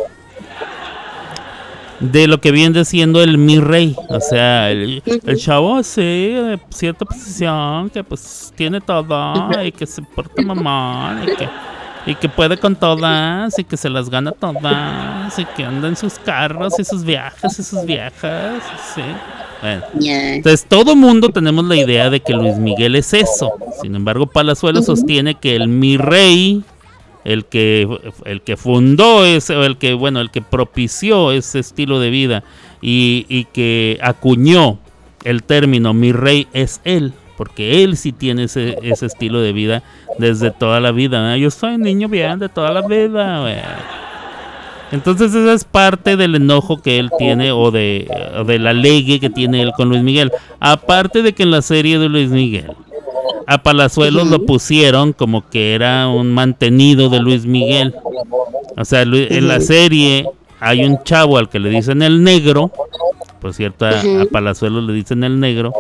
de lo que viene siendo el mi rey. O sea, el, el chavo así, de cierta posición, que pues tiene todo y que se porta mamón y que, y que puede con todas y que se las gana todas y que anda en sus carros y sus viajes y sus viejas. Sí. Bueno. Entonces todo mundo tenemos la idea de que Luis Miguel es eso. Sin embargo, Palazuelo sostiene que el mi rey, el que el que fundó ese, o el que bueno, el que propició ese estilo de vida y, y que acuñó el término mi rey es él, porque él sí tiene ese, ese estilo de vida desde toda la vida. ¿no? Yo soy niño bien de toda la vida. güey. Entonces esa es parte del enojo que él tiene o de, o de la legue que tiene él con Luis Miguel. Aparte de que en la serie de Luis Miguel a Palazuelos lo pusieron como que era un mantenido de Luis Miguel. O sea, en la serie hay un chavo al que le dicen el negro. Por cierto, a, a Palazuelos le dicen el negro.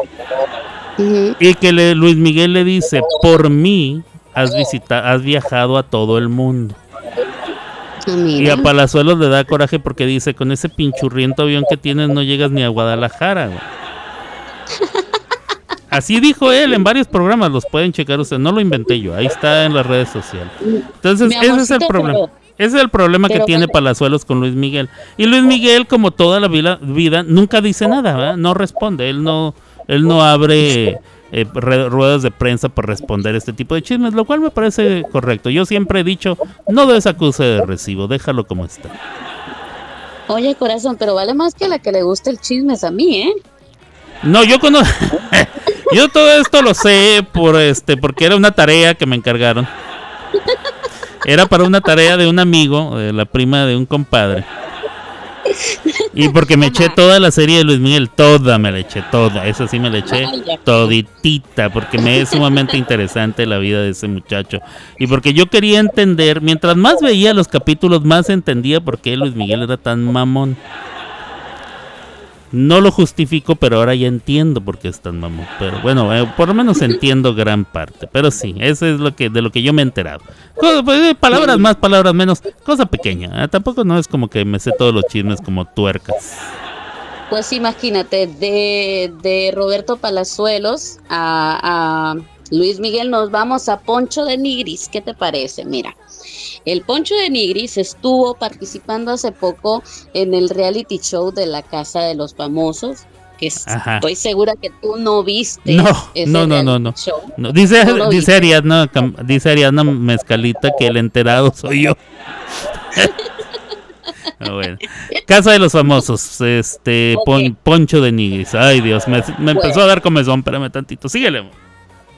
Y que le- Luis Miguel le dice, por mí has, visita has viajado a todo el mundo. Y a Palazuelos le da coraje porque dice, con ese pinchurriento avión que tienes no llegas ni a Guadalajara. güey". Así dijo él en varios programas, los pueden checar ustedes, no lo inventé yo, ahí está en las redes sociales. Entonces, ese es el problema. pero- Ese es el problema que tiene. Palazuelos con Luis Miguel. Y Luis Miguel, como toda la vida, vida nunca dice nada, ¿verdad? no responde, él no, él no abre eh, ruedas de prensa para responder este tipo de chismes, lo cual me parece correcto. Yo siempre he dicho, no des acuse de recibo, déjalo como está. Oye, corazón, pero vale más que la que le guste el chisme es a mí, ¿eh? No, yo conozco. yo todo esto lo sé por este, porque era una tarea que me encargaron. Era para una tarea de un amigo, de la prima de un compadre. Y porque me eché toda la serie de Luis Miguel, toda me la eché, toda. Esa sí me la eché Vaya. toditita, porque me es sumamente interesante la vida de ese muchacho. Y porque yo quería entender, mientras más veía los capítulos, más entendía por qué Luis Miguel era tan mamón. No lo justifico, pero ahora ya entiendo por qué es tan mamón. Pero bueno, eh, por lo menos entiendo gran parte. Pero sí, eso es lo que de lo que yo me he enterado. Pues, eh, palabras más, palabras menos, cosa pequeña. eh, Tampoco no es como que me sé todos los chismes como tuercas. Pues imagínate, de, de Roberto Palazuelos a, a Luis Miguel nos vamos a Poncho de Nigris. ¿Qué te parece? Mira, el Poncho de Nigris estuvo participando hace poco en el reality show de la Casa de los Famosos, que Ajá. estoy segura que tú no viste. No, ese no, no, no, no. show. No, dice, No dice. Ariadna, dice Ariadna Mezcalita que el enterado soy yo. Ah, bueno. Casa de los famosos, este. Pon- Poncho de Nigris. Ay Dios, me, me empezó a dar comezón, espérame tantito. Síguele.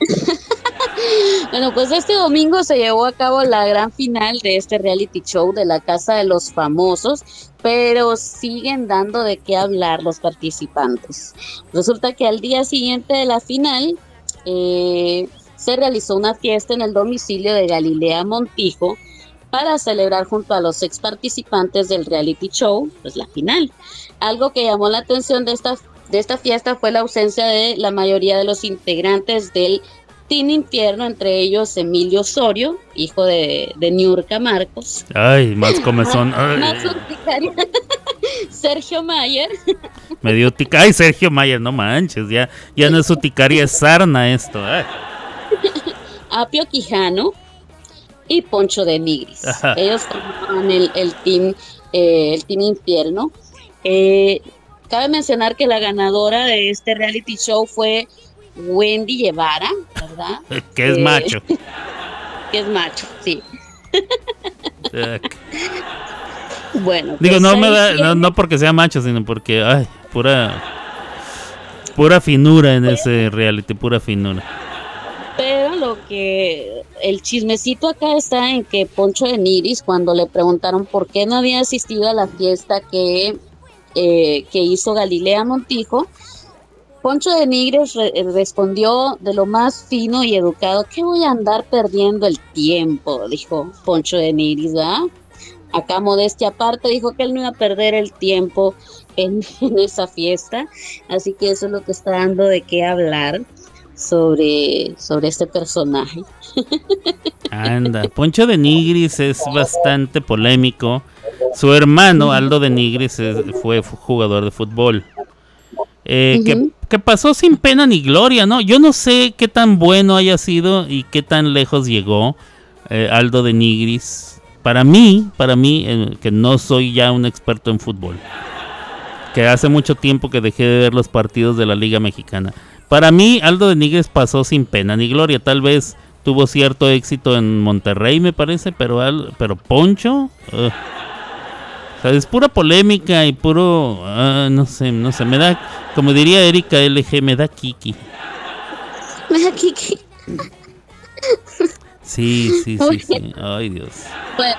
Bueno, pues este domingo se llevó a cabo la gran final de este reality show de la Casa de los Famosos, pero siguen dando de qué hablar los participantes. Resulta que al día siguiente de la final eh, se realizó una fiesta en el domicilio de Galilea Montijo para celebrar junto a los ex participantes del reality show, pues la final. Algo que llamó la atención de esta, de esta fiesta fue la ausencia de la mayoría de los integrantes del Team Infierno, entre ellos Emilio Osorio, hijo de, de Niurka Marcos, Ay, más comezón. Ay, Sergio Mayer, me dio tica. Ay, Sergio Mayer, no manches. Ya, ya no es uticaria, es sarna esto. ay. Apio Quijano y Poncho de Nigris. Ajá. Ellos formaban el, el team, eh, el team Infierno. Eh, cabe mencionar que la ganadora de este reality show fue Wendy Guevara, ¿verdad? Que es Eh, macho. Que es macho, sí. Bueno, Digo, pues no me da, no, porque sea macho, sino porque, ay, pura, pura finura en ese reality, pura finura. Pero lo que el chismecito acá está en que Poncho de Nigris, cuando le preguntaron por qué no había asistido a la fiesta que, eh, que hizo Galilea Montijo, Poncho de Nigris re- eh, respondió de lo más fino y educado, que voy a andar perdiendo el tiempo, dijo Poncho de Nigris, ¿verdad? Acá modestia aparte dijo que él no iba a perder el tiempo en, en esa fiesta, así que eso es lo que está dando de qué hablar sobre, sobre este personaje. Anda, Poncho de Nigris es bastante polémico. Su hermano, Aldo de Nigris, fue fu- jugador de fútbol. Eh, que, pasó sin pena ni gloria, ¿no? Yo no sé qué tan bueno haya sido y qué tan lejos llegó eh, Aldo de Nigris. Para mí, para mí, eh, que no soy ya un experto en fútbol. Que hace mucho tiempo que dejé de ver los partidos de la Liga Mexicana. Para mí, Aldo de Nigris pasó sin pena ni gloria. Tal vez tuvo cierto éxito en Monterrey, me parece, pero, Al- pero Poncho. O sea, es pura polémica y puro. ah, no sé, no sé. Me da, como diría Erika LG, me da kiki. Aquí que- Sí, sí, sí, sí. Ay, Dios. Bueno,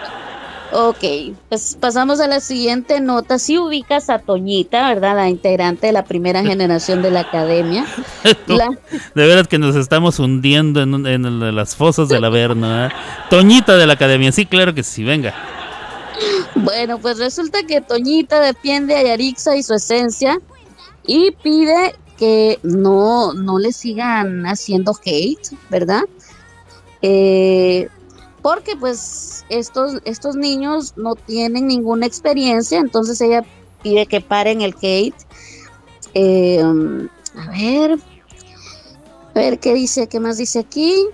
ok, pues pasamos a la siguiente nota. Si ubicas a Toñita, ¿verdad? La integrante de la primera generación de la academia. La- De veras que nos estamos hundiendo en, en las fosas del Averno. ¿eh? Toñita de la academia, sí, claro que sí, venga. Bueno, pues resulta que Toñita defiende a Yarixa y su esencia y pide que no, no le sigan haciendo hate, ¿verdad? Eh, porque pues estos, estos niños no tienen ninguna experiencia, entonces ella pide que paren el hate. Eh, a ver, a ver qué dice, qué más dice aquí.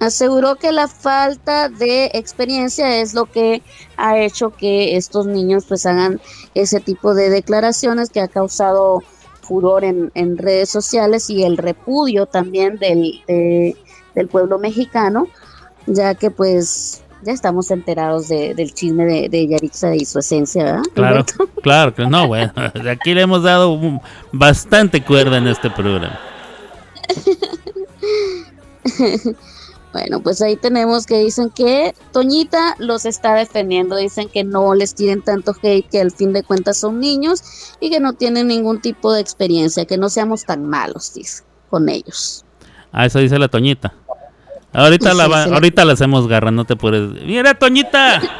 Aseguró que la falta de experiencia es lo que ha hecho que estos niños pues hagan ese tipo de declaraciones que ha causado furor en, en redes sociales y el repudio también del, de- del pueblo mexicano, ya que pues ya estamos enterados de- del chisme de, de Yarixa y su esencia, ¿verdad? Claro, claro que no, bueno. Aquí le hemos dado bastante cuerda en este programa. Bueno, pues ahí tenemos que dicen que Toñita los está defendiendo, dicen que no les tiren tanto hate, que al fin de cuentas son niños y que no tienen ningún tipo de experiencia, que no seamos tan malos, dice, con ellos. Ah, eso dice la Toñita. Ahorita, la, Sí, va- sí. ahorita la hacemos garra, no te puedes. ¡Mira, Toñita!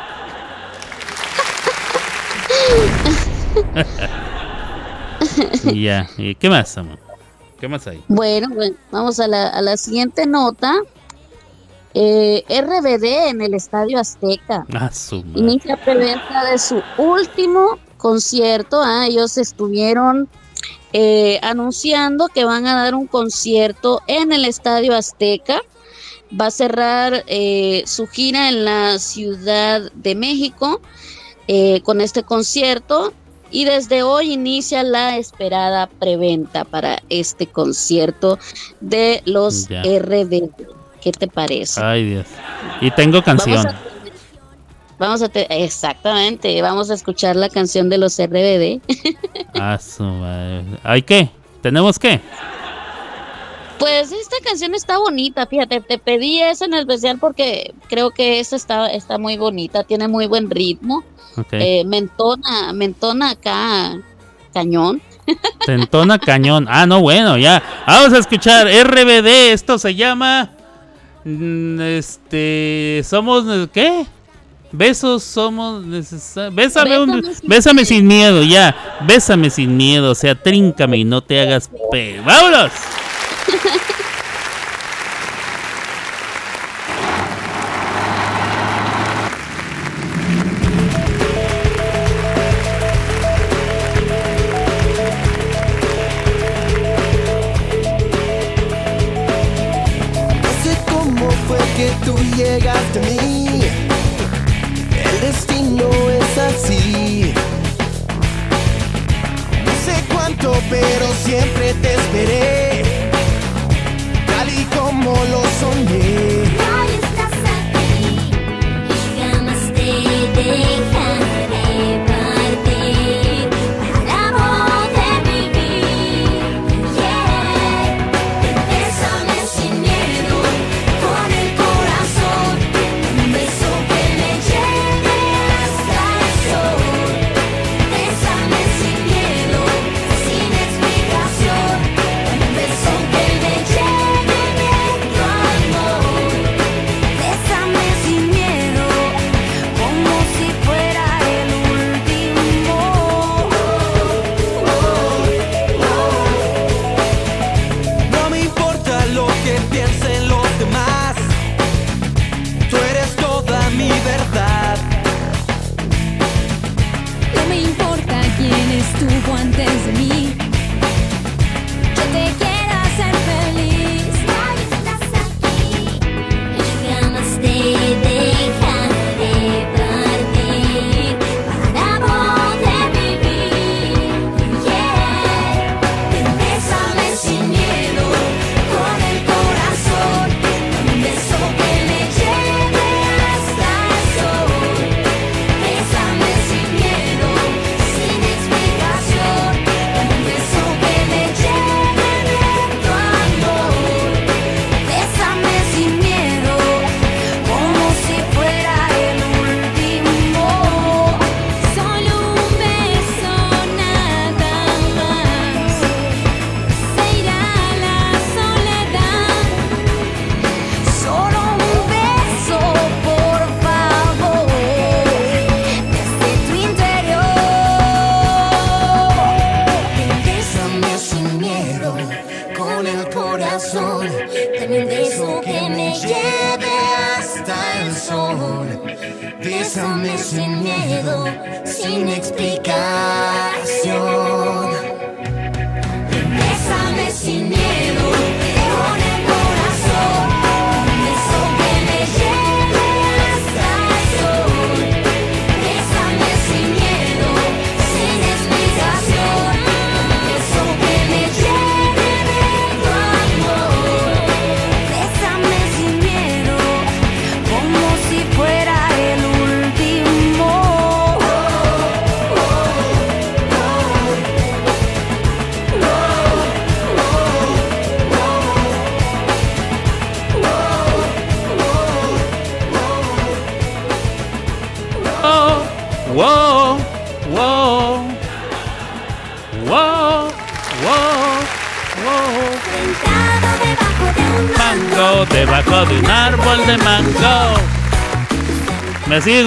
y ya, ¿y qué más, amor? ¿Qué más hay? Bueno, bueno, vamos a la, a la siguiente nota. Eh, RBD en el Estadio Azteca. Ah. Inicia preventa de su último concierto. ah, Ellos estuvieron eh, anunciando que van a dar un concierto en el Estadio Azteca. Va a cerrar eh, su gira en la Ciudad de México eh, con este concierto. Y desde hoy inicia la esperada preventa para este concierto de los. RBD. ¿Qué te parece? Ay, Dios. Y tengo canción. Vamos a, vamos a te- exactamente, vamos a escuchar la canción de los RBD. Ah, su madre. ¿Hay qué? ¿Tenemos qué? Pues esta canción está bonita, fíjate, te pedí esa en especial porque creo que esta está, está muy bonita, tiene muy buen ritmo, eh, mentona, mentona acá, cañón. Tentona Cañón. Ah, no, bueno, ya. Vamos a escuchar RBD. Esto se llama. Mm, Este. Somos. ¿Qué? Besos somos necesarios. Bésame, un- Bésame sin bésame sin miedo, ya. Bésame sin miedo. O sea, tríncame y no te hagas pe. ¡Vámonos! que tú llegaste a mí. El destino es así. No sé cuánto, pero siempre te esperé. Tal y como lo soñé. Hoy estás aquí y jamás te dejaré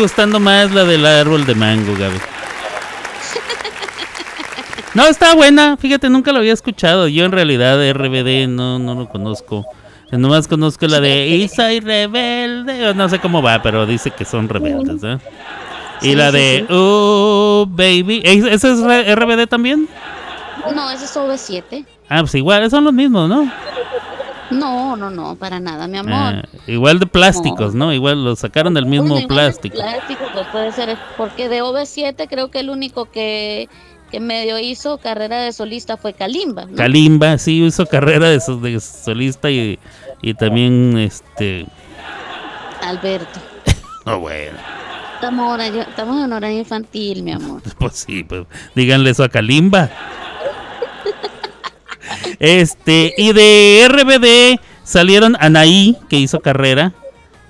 gustando más la del árbol de mango, Gaby. No, está buena. Fíjate, nunca lo había escuchado. Yo en realidad RBD no, no lo conozco. Nomás conozco la de Y soy rebelde. No sé cómo va, pero dice que son rebeldes, ¿eh? Y la de. Oh Baby. ¿Es- ¿Ese es RBD también? No, ese es OV7. Ah, pues igual, son los mismos, ¿no? No, no, no, para nada, mi amor. Ah, igual de plásticos, ¿no? Igual lo sacaron del mismo plástico. plástico, pues puede ser, porque de OV7 creo que el único que, que medio hizo carrera de solista fue Kalimba. ¿no? Kalimba, sí, hizo carrera de, so- de solista y, y también, este... Alberto. No, bueno, Estamos, ahora- estamos en horario infantil, mi amor. pues sí, pues díganle eso a Kalimba. Este, y de RBD salieron Anaí, que hizo carrera.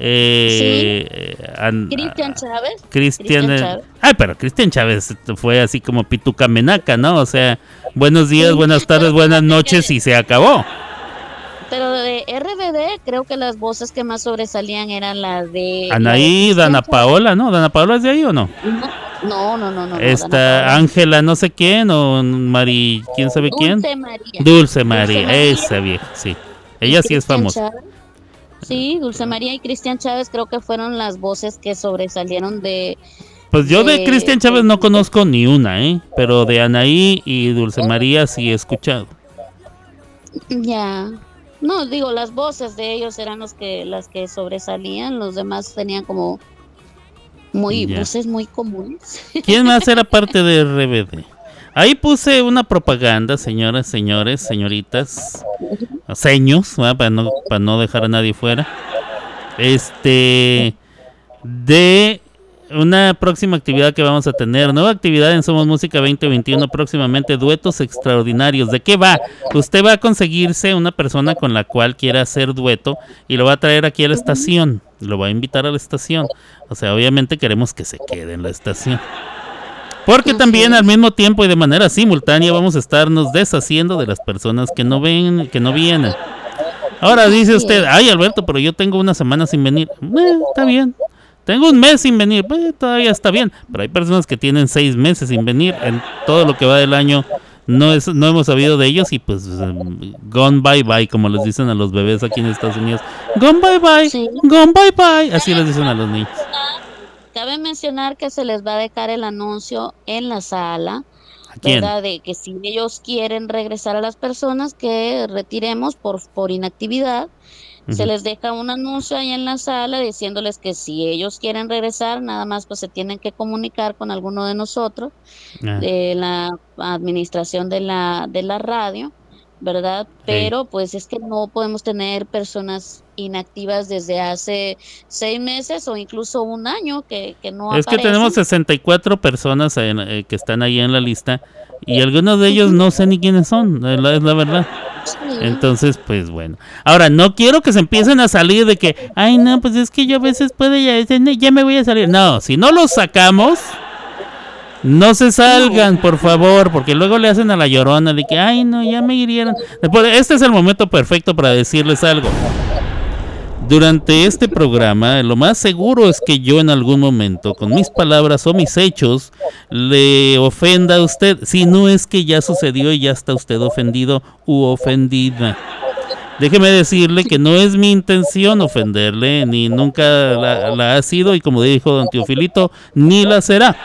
Eh, eh, An- Cristian Chávez. Cristian. Eh. Ah, pero Cristian Chávez fue así como Pituca Menaca, ¿no? O sea, buenos días, buenas tardes, buenas noches y se acabó. Pero de RBD creo que las voces que más sobresalían eran las de... Anaí, la de Dana Paola, ¿no? ¿Dana Paola es de ahí o no? No, no, no, no. no, Esta. Ángela no sé quién o Mari, ¿quién sabe quién? Dulce María. Dulce María, esa vieja, sí. Ella sí es famosa. Chávez. Sí, Dulce María y Cristian Chávez creo que fueron las voces que sobresalieron de... Pues yo de de- Cristian Chávez no conozco ni una, ¿eh? Pero de Anaí y Dulce María sí he escuchado. Ya. No, digo, las voces de ellos eran los que, las que sobresalían, los demás tenían como muy, Ya. voces muy comunes. ¿Quién más era parte de RBD? Ahí puse una propaganda, señoras, señores, señoritas, seños, ¿verdad? para no, para no dejar a nadie fuera. Este, de una próxima actividad que vamos a tener. Nueva actividad en Somos Música 2021, próximamente duetos extraordinarios. ¿De qué va? Usted va a conseguirse una persona con la cual quiera hacer dueto y lo va a traer aquí a la estación. Lo va a invitar a la estación. O sea, obviamente queremos que se quede en la estación. Porque también al mismo tiempo y de manera simultánea vamos a estarnos deshaciendo de las personas que no ven, que no vienen. Ahora dice usted, ay Alberto, pero yo tengo una semana sin venir. Eh, está bien. Tengo un mes sin venir, pues todavía está bien. Pero hay personas que tienen seis meses sin venir. En todo lo que va del año no es, no hemos sabido de ellos y pues em, gone bye bye, como les dicen a los bebés aquí en Estados Unidos. Gone bye bye, Sí. gone bye bye. Así les dicen a los niños. Cabe mencionar que se les va a dejar el anuncio en la sala. ¿verdad? De que si ellos quieren regresar a las personas que retiremos por, por inactividad, se les deja un anuncio ahí en la sala diciéndoles que si ellos quieren regresar, nada más pues se tienen que comunicar con alguno de nosotros Ah. de la administración de la, de la radio, ¿verdad? Pero pues es que no podemos tener personas inactivas desde hace seis meses o incluso un año que, que no Es que tenemos aparecen. 64 personas en- eh, que están ahí en la lista y algunos de ellos no sé ni quiénes son, es la, verdad. Entonces, pues bueno. Ahora, no quiero que se empiecen a salir de que, ay, no, pues es que yo a veces puedo ya, ya me voy a salir. No, si no los sacamos, no se salgan, por favor, porque luego le hacen a la llorona de que, ay, no, ya me hirieron. Después, este es el momento perfecto para decirles algo. Durante este programa, lo más seguro es que yo en algún momento, con mis palabras o mis hechos, le ofenda a usted. Si no es que ya sucedió y ya está usted ofendido u ofendida. Déjeme decirle que no es mi intención ofenderle, ni nunca la, la ha sido, y como dijo don Teofilito, ni la será.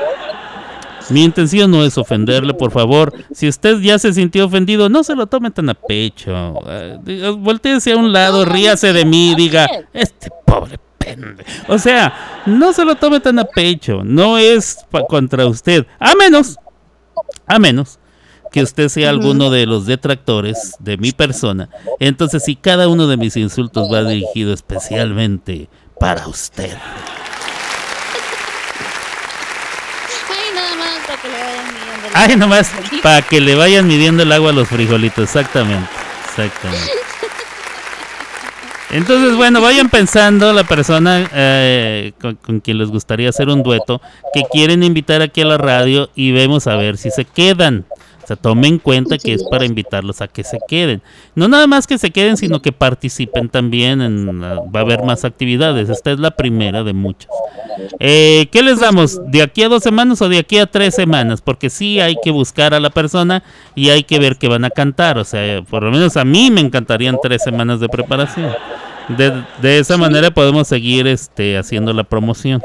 Mi intención no es ofenderle, por favor. Si usted ya se sintió ofendido, no se lo tome tan a pecho. Eh, diga, voltéese a un lado, ríase de mí, diga, es. este pobre. O sea, no se lo tome tan a pecho. No es contra usted. A menos, a menos que usted sea alguno de los detractores de mi persona. Entonces, si cada uno de mis insultos va dirigido especialmente para usted. Ay, nada más para que le vayan midiendo el Ay, nomás para que le vayan midiendo el agua a los frijolitos, exactamente. Exactamente. Entonces, bueno, vayan pensando la persona eh, con, con quien les gustaría hacer un dueto, que quieren invitar aquí a la radio y vemos a ver si se quedan. O sea, tomen en cuenta que es para invitarlos a que se queden. No nada más que se queden, sino que participen también. En, la- va a haber más actividades. Esta es la primera de muchas. Eh, ¿Qué les damos? ¿De aquí a dos semanas o de aquí a tres semanas? Porque sí hay que buscar a la persona y hay que ver qué van a cantar. O sea, por lo menos a mí me encantarían tres semanas de preparación. De, de esa manera podemos seguir este, haciendo la promoción.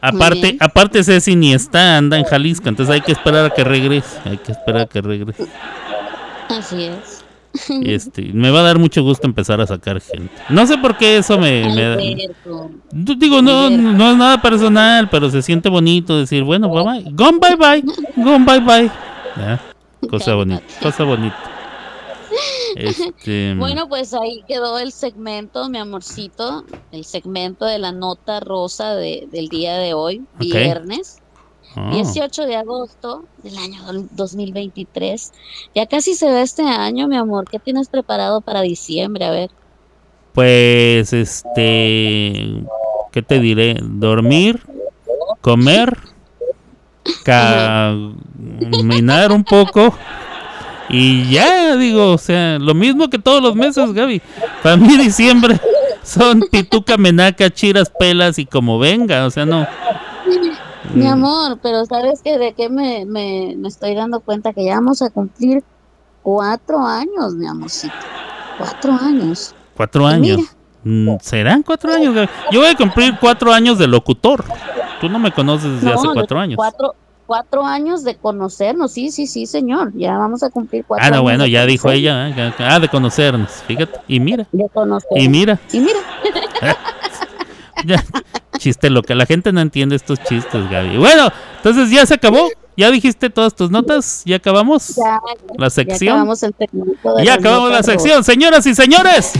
Aparte, aparte Ceci ni está, anda en Jalisco, entonces hay que esperar a que regrese, hay que esperar a que regrese. Así es. Este, me va a dar mucho gusto empezar a sacar gente. No sé por qué eso me, da- Digo, no, no es nada personal, pero se siente bonito decir, bueno, bye bye, gone bye bye, gone bye bye. Cosa bonita, cosa bonita. Este, Bueno, pues ahí quedó el segmento, mi amorcito, el segmento de la nota rosa de- del día de hoy, viernes, oh, 18 de agosto del año do- 2023. Ya casi se va este año, mi amor. ¿Qué tienes preparado para diciembre? A ver. Pues, este, ¿qué te diré? Dormir, comer, caminar un poco y ya, digo, o sea, lo mismo que todos los meses, Gaby. Para mí diciembre son pituca, menaca, chiras, pelas y como venga, o sea, no. Mi amor, pero ¿sabes que de qué me, me, me estoy dando cuenta? Que ya vamos a cumplir cuatro años, mi amorcito. Cuatro años. Cuatro años. Mm, ¿Serán cuatro años? Yo voy a cumplir cuatro años de locutor. Tú no me conoces desde No, hace cuatro años. Cuatro, cuatro años de conocernos, sí, sí, sí, señor. Ya vamos a cumplir cuatro Ah, no, años bueno, ya dijo ella. ¿eh? Ah, de conocernos. Fíjate. Y mira. De conocernos. Y mira. Y mira. Ya, chiste loca. La gente no entiende estos chistes, Gaby. Bueno, entonces ya se acabó. ¿Ya dijiste todas tus notas? ¿Ya acabamos? Ya, La ya sección. acabamos el segmento de Ya acabamos la sección, señoras y señores.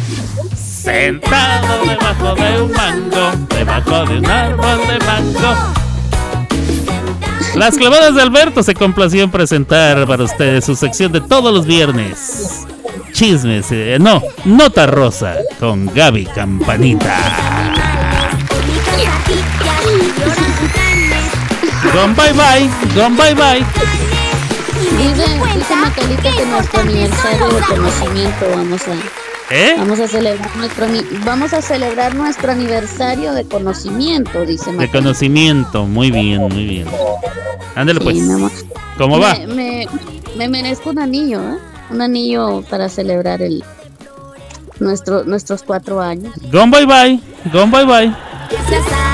Sentado debajo de un mango, debajo de un árbol de mango. Las clavadas de Alberto se complació en presentar para ustedes su sección de todos los viernes. Chismes, eh, no, nota rosa con Gaby Campanita. Gon bye bye, gon bye bye. Dice, dice Macalita que nuestro aniversario de conocimiento vamos a, ¿Eh? vamos a celebrar nuestro vamos a celebrar nuestro aniversario de conocimiento, dice De Macalita. conocimiento, muy bien, muy bien. Ándale pues. Sí. ¿Cómo va? Me, me, me merezco un anillo, ¿eh? Un anillo para celebrar el nuestro, nuestros cuatro años. Gon bye bye, gon bye bye.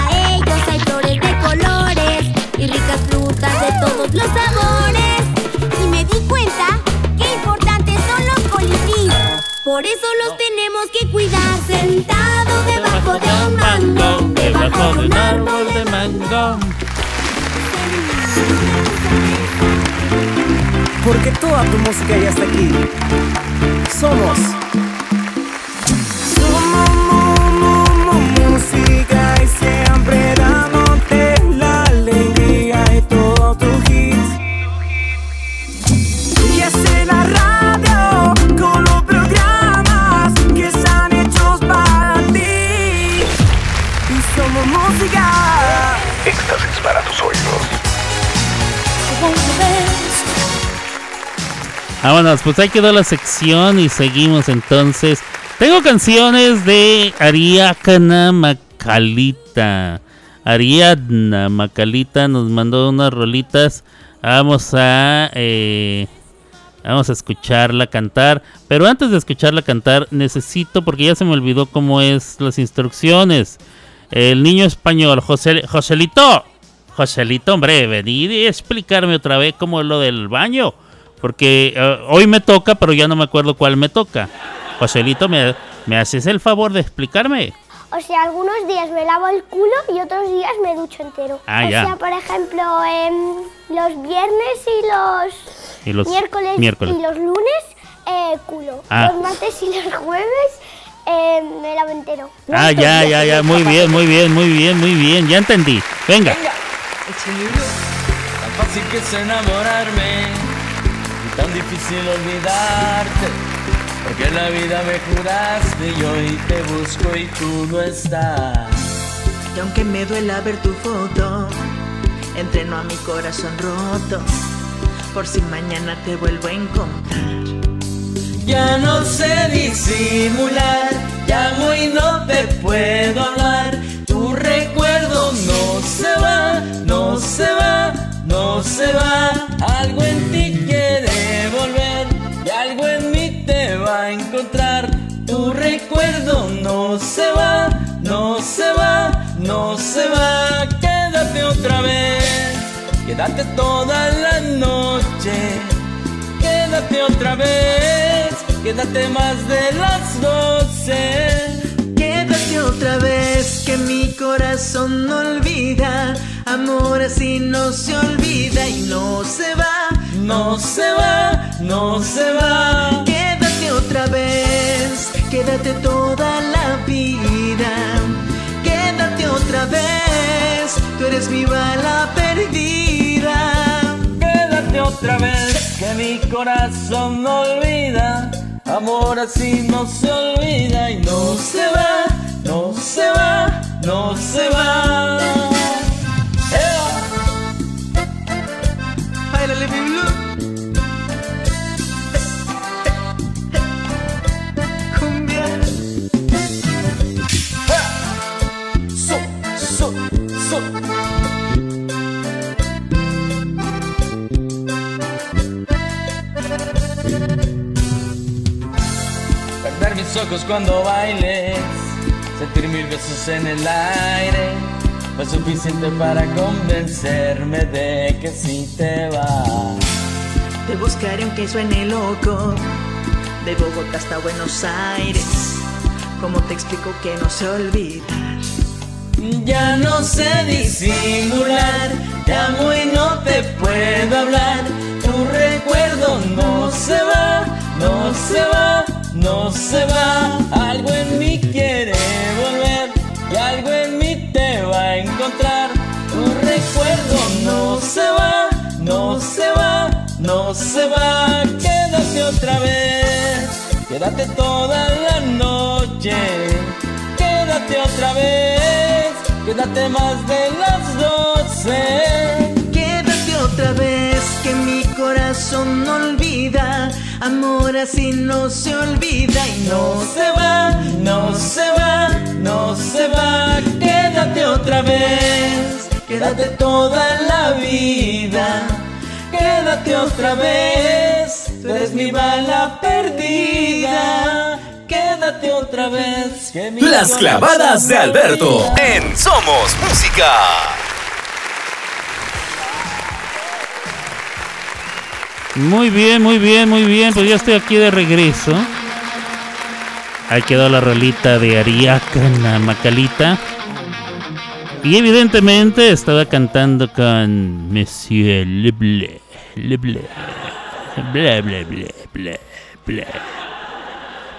Por eso los tenemos que cuidar sentado debajo de un mango, debajo de un árbol de mango. Porque toda tu música ya está aquí. Somos Vámonos, pues ahí quedó la sección y seguimos entonces. Tengo canciones de Ariadna Macalita. Ariadna Macalita nos mandó unas rolitas. Vamos a eh, vamos a escucharla cantar. Pero antes de escucharla cantar, necesito, porque ya se me olvidó cómo es las instrucciones. El niño español, José, Joselito. Joselito, hombre, venid y explicarme otra vez cómo es lo del baño. Porque eh, hoy me toca, pero ya no me acuerdo cuál me toca. Joselito, ¿me, ¿me haces el favor de explicarme? O sea, algunos días me lavo el culo y otros días me ducho entero. Ah, o ya. sea, por ejemplo, em, los viernes y los, Y los miércoles, miércoles. y los lunes, eh, culo. Ah. Los martes y los jueves em, me lavo entero. Ah, ya, ya, ya, muy bien, muy bien, muy bien, muy bien, ya entendí. Venga. Tan fácil que es enamorarme tan difícil olvidarte. Porque en la vida me juraste y hoy te busco y tú no estás. Y aunque me duela ver tu foto, entreno a mi corazón roto. Por si mañana te vuelvo a encontrar. Ya no sé disimular, llamo y no te puedo hablar. Tu recuerdo no se va, no se va, no se va. Algo en ti quiere no se va, no se va, no se va. Quédate otra vez, quédate toda la noche. Quédate otra vez, quédate más de las doce. Quédate otra vez que mi corazón no olvida. Amor así no se olvida y no se va. No se va, no se va. Quédate otra vez, quédate toda la vida. Quédate otra vez, tú eres mi bala perdida. Quédate otra vez, que mi corazón no olvida. Amor así no se olvida y no se va, no se va, no se va. Mi cuando bailes, sentir mil besos en el aire, fue suficiente para convencerme de que sí te vas. Te buscaré aunque suene loco, de Bogotá hasta Buenos Aires. ¿Cómo te explico que no sé olvidar? Ya no sé disimular, te amo y no te puedo hablar. Tu recuerdo no se va, no se va, no se va. Algo en mí quiere volver y algo en mí te va a encontrar. Tu recuerdo no se va, no se va, no se va. Quédate otra vez, quédate toda la noche. Quédate otra vez, quédate más de las doce. Quédate otra vez que mi corazón no olvida. Amor así no se olvida y no se va, no se va, no se va. Quédate otra vez, quédate toda la vida. Quédate otra vez, tú eres mi bala perdida. Quédate otra vez. que Las clavadas de Alberto en Somos Música. Muy bien, muy bien, muy bien. Pues ya estoy aquí de regreso. Ahí quedó la rolita de Ariacana Macalita. Y evidentemente estaba cantando con Monsieur Leble. Leble. Bla, bla, bla, bla, bla.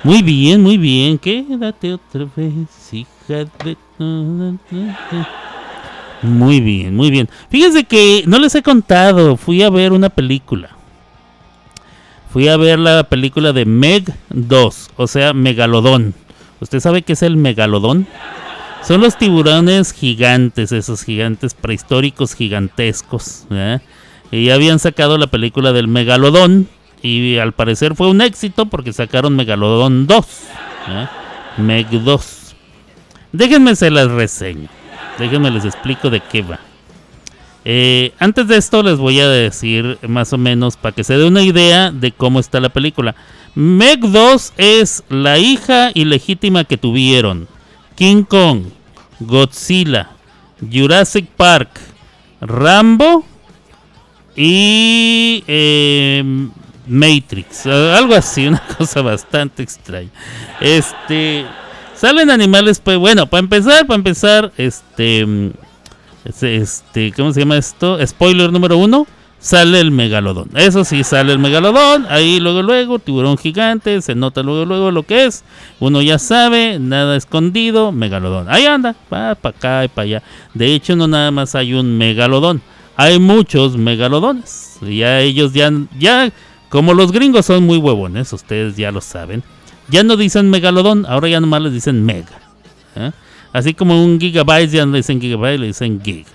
Muy bien, muy bien. Quédate otra vez, hija de... Muy bien, muy bien. Fíjense que no les he contado. Fui a ver una película. Fui a ver la película de Meg 2, o sea, Megalodón. ¿Usted sabe qué es el Megalodón? Son los tiburones gigantes, esos gigantes prehistóricos gigantescos. ¿verdad? Y habían sacado la película del Megalodón. Y al parecer fue un éxito porque sacaron Megalodón 2. ¿verdad? Meg 2. Déjenme se las reseño. Déjenme les explico de qué va. Eh, antes de esto les voy a decir más o menos para que se dé una idea de cómo está la película. Meg 2 es la hija ilegítima que tuvieron King Kong, Godzilla, Jurassic Park, Rambo y eh, Matrix. Algo así, una cosa bastante extraña. Este... Salen animales, pues bueno, para empezar, para empezar, este... este, ¿cómo se llama esto? Spoiler número uno. Sale el megalodón. Eso sí, sale el megalodón. Ahí luego, luego, tiburón gigante. Se nota luego, luego lo que es. Uno ya sabe, nada escondido. Megalodón. Ahí anda, va para acá y para allá. De hecho, no nada más hay un megalodón. Hay muchos megalodones. Ya ellos ya, ya, como los gringos son muy huevones, ustedes ya lo saben. Ya no dicen megalodón, ahora ya nomás les dicen mega. ¿eh? Así como un gigabyte ya no le dicen gigabyte, le dicen gig.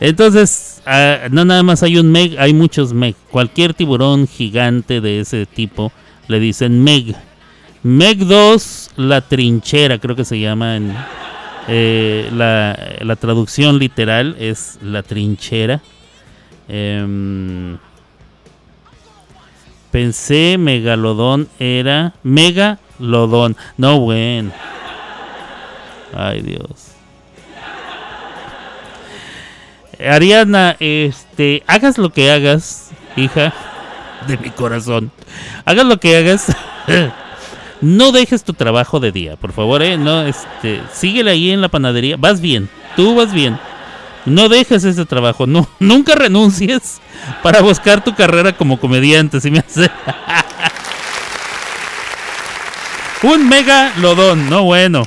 Entonces, ah, no nada más hay un meg, hay muchos meg. Cualquier tiburón gigante de ese tipo le dicen meg. Meg 2, la trinchera, creo que se llama en eh, la, la traducción literal es la trinchera. Em, pensé megalodón era megalodón. No, bueno. Ay, Dios. Ariana, este, hagas lo que hagas, hija de mi corazón. Hagas lo que hagas. no dejes tu trabajo de día, por favor, eh. No, este, síguele ahí en la panadería. Vas bien, tú vas bien. No dejes ese trabajo, no, nunca renuncies para buscar tu carrera como comediante, si me hace. Un mega lodón, no bueno.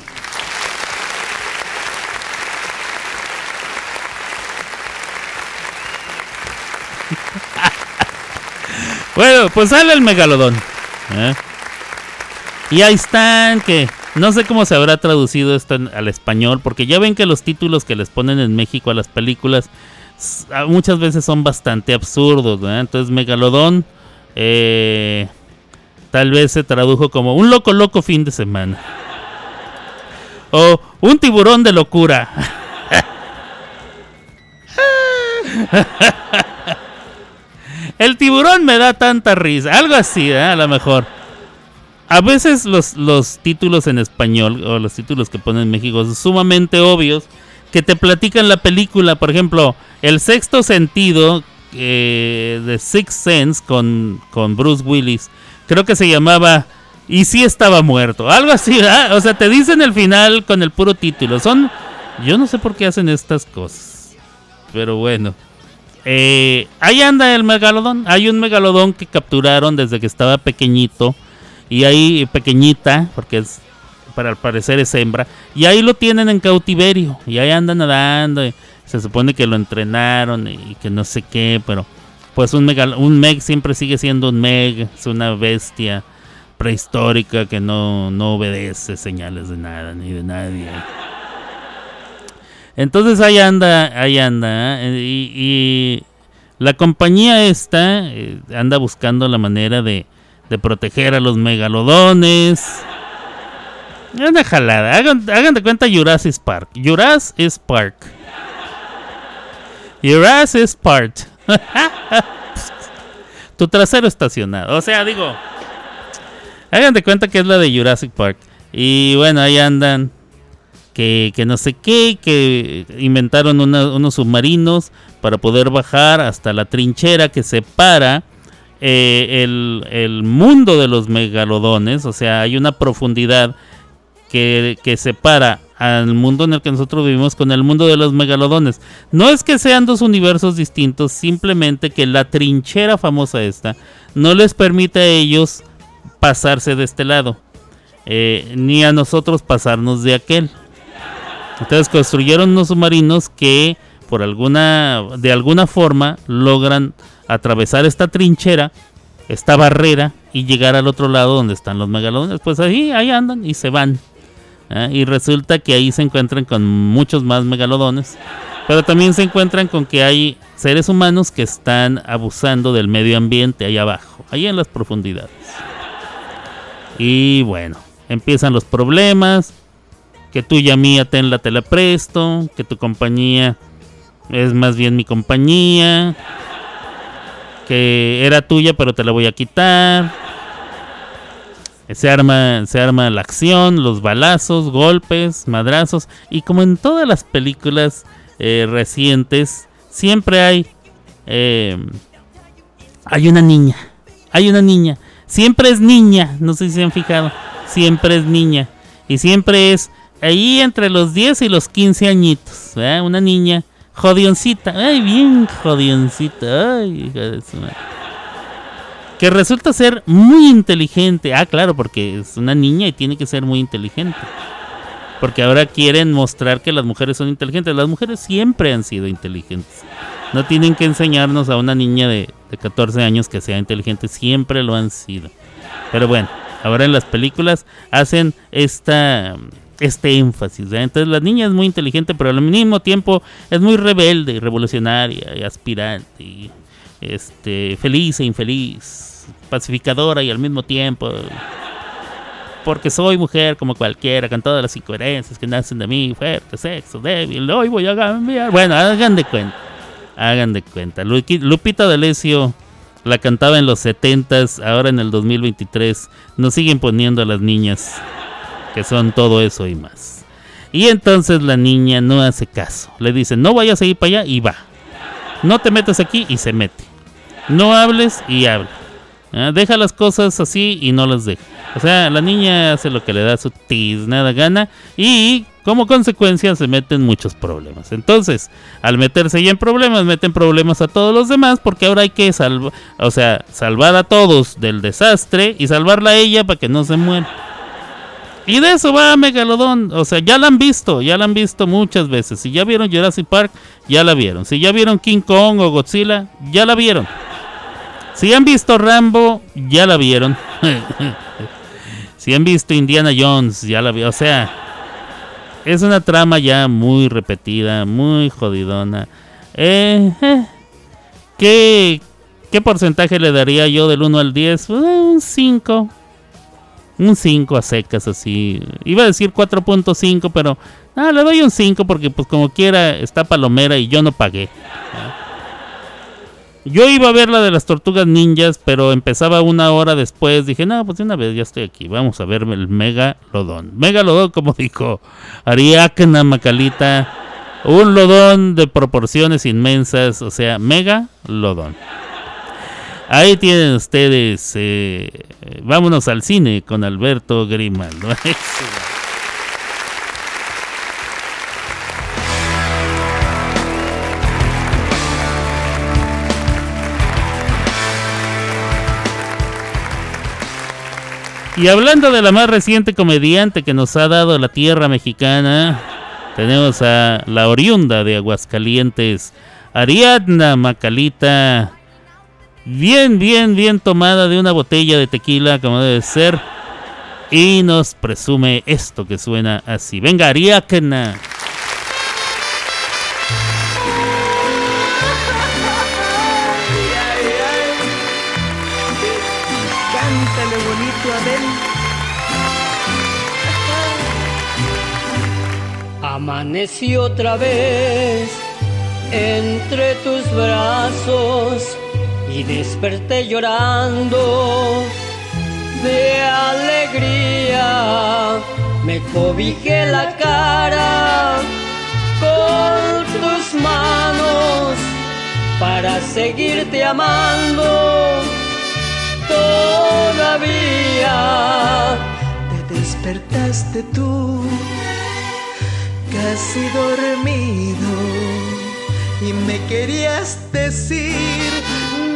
Bueno, pues sale el megalodón. ¿eh? Y ahí están, que no sé cómo se habrá traducido esto al español, porque ya ven que los títulos que les ponen en México a las películas muchas veces son bastante absurdos. ¿verdad? Entonces, megalodón eh, tal vez se tradujo como un loco loco fin de semana. O un tiburón de locura. El tiburón me da tanta risa. Algo así, ¿eh? a lo mejor. a veces los, los títulos en español o los títulos que ponen en México son sumamente obvios que te platican la película. Por ejemplo, El sexto sentido eh, de Sixth Sense con, con Bruce Willis. Creo que se llamaba Y si estaba muerto. Algo así, ¿verdad? O sea, te dicen el final con el puro título. Son. Yo no sé por qué hacen estas cosas. Pero bueno. Eh, ahí anda el megalodón. Hay un megalodón que capturaron desde que estaba pequeñito. Y ahí, pequeñita, porque es para al parecer es hembra. Y ahí lo tienen en cautiverio. Y ahí anda nadando. y se supone que lo entrenaron y que no sé qué. Pero pues un, megal- un meg siempre sigue siendo un meg. Es una bestia prehistórica que no, no obedece señales de nada ni de nadie. Entonces ahí anda, ahí anda. ¿eh? Y, y la compañía esta eh, anda buscando la manera de, proteger a los megalodones. Es una jalada. Hagan, hagan de cuenta Jurassic Park. Jurassic Park. Jurassic Park. tu trasero estacionado. O sea, digo. Hagan de cuenta que es la de Jurassic Park. Y bueno, ahí andan. Que, no sé qué. Que inventaron unos submarinos para poder bajar hasta la trinchera que separa eh, el, el mundo de los megalodones. O sea, hay una profundidad que, que separa al mundo en el que nosotros vivimos con el mundo de los megalodones. No es que sean dos universos distintos, simplemente que la trinchera famosa esta no les permite a ellos pasarse de este lado, eh, ni a nosotros pasarnos de aquel. Entonces construyeron unos submarinos que por alguna de alguna forma logran atravesar esta trinchera, esta barrera y llegar al otro lado donde están los megalodones. Pues ahí ahí andan y se van. ¿ah? Y resulta que ahí se encuentran con muchos más megalodones. Pero también se encuentran con que hay seres humanos que están abusando del medio ambiente ahí abajo, ahí en las profundidades. Y bueno, empiezan los problemas. Que tuya mía tenla te la presto. Que tu compañía es más bien mi compañía. Que era tuya pero te la voy a quitar. Se arma, se arma la acción, los balazos, golpes, madrazos. Y como en todas las películas eh, recientes, siempre hay. eh, hay una niña. Hay una niña. Siempre es niña. No sé si se han fijado. Siempre es niña. Y siempre es ahí entre los 10 y los 15 añitos. ¿verdad? Una niña jodioncita. Ay, bien jodioncita. Ay, hija de su madre que resulta ser muy inteligente. Ah, claro, porque es una niña y tiene que ser muy inteligente. Porque ahora quieren mostrar que las mujeres son inteligentes. Las mujeres siempre han sido inteligentes. No tienen que enseñarnos a una niña de, de 14 años que sea inteligente. Siempre lo han sido. Pero bueno, ahora en las películas hacen esta este énfasis. Entonces la niña es muy inteligente, pero al mismo tiempo es muy rebelde y revolucionaria y aspirante este feliz e infeliz, pacificadora y al mismo tiempo porque soy mujer como cualquiera, con todas las incoherencias que nacen de mí, fuerte, sexo, débil, hoy voy a cambiar. Bueno, hagan de cuenta, hagan de cuenta. Lupita D'Alessio la cantaba en los 70s, ahora en el 2023 nos siguen poniendo a las niñas que son todo eso y más. Y entonces la niña no hace caso. Le dicen, no vayas a ir para allá y va. No te metas aquí y se mete. No hables y habla. Ah, Deja las cosas así y no las deja. O sea, la niña hace lo que le da su tiznada gana y como consecuencia se mete en muchos problemas. Entonces, al meterse ya en problemas, meten problemas a todos los demás porque ahora hay que salvar, o sea, salvar a todos del desastre y salvarla a ella para que no se muera. Y de eso va Megalodón. O sea, ya la han visto, ya la han visto muchas veces. Si ya vieron Jurassic Park, ya la vieron. Si ya vieron King Kong o Godzilla, ya la vieron. Si han visto Rambo, ya la vieron. si han visto Indiana Jones, ya la vieron. O sea, es una trama ya muy repetida, muy jodidona. Eh, eh, ¿qué, ¿Qué porcentaje le daría yo del 1 al 10? Pues, eh, un 5. Un 5 a secas así. Iba a decir 4.5, pero no, le doy un 5 porque pues como quiera está palomera y yo no pagué. Yo iba a ver la de las tortugas ninjas, pero empezaba una hora después. Dije, no, pues de una vez ya estoy aquí. Vamos a ver el Megalodón. Megalodón, como dijo Ariadna Macalita. Un lodón de proporciones inmensas. O sea, Megalodón. Ahí tienen ustedes. eh, vámonos al cine con Alberto Grimaldo. Y hablando de la más reciente comediante que nos ha dado la tierra mexicana, tenemos a la oriunda de Aguascalientes, Ariadna Macalita, bien, bien, bien tomada de una botella de tequila como debe ser, y nos presume esto que suena así. Venga, Abel. Amanecí otra vez entre tus brazos y desperté llorando de alegría. Me cobijé la cara con tus manos para seguirte amando todavía. Te despertaste tú, casi dormido, y me querías decir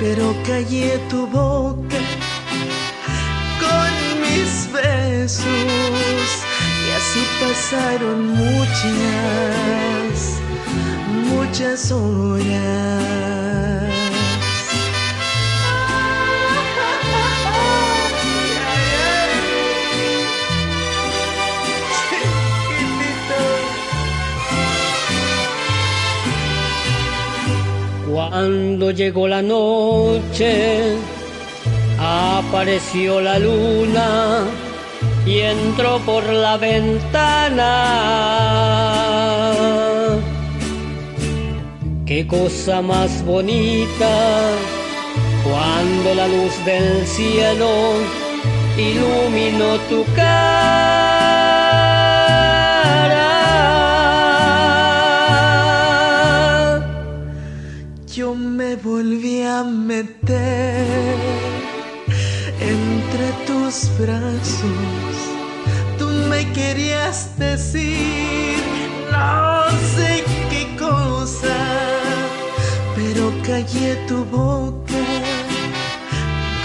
pero callé tu boca con mis besos y así pasaron muchas, muchas horas. Cuando llegó la noche, apareció la luna y entró por la ventana. Qué cosa más bonita cuando la luz del cielo iluminó tu cara. Yo me volví a meter entre tus brazos. Tú me querías decir no sé qué cosa, pero callé tu boca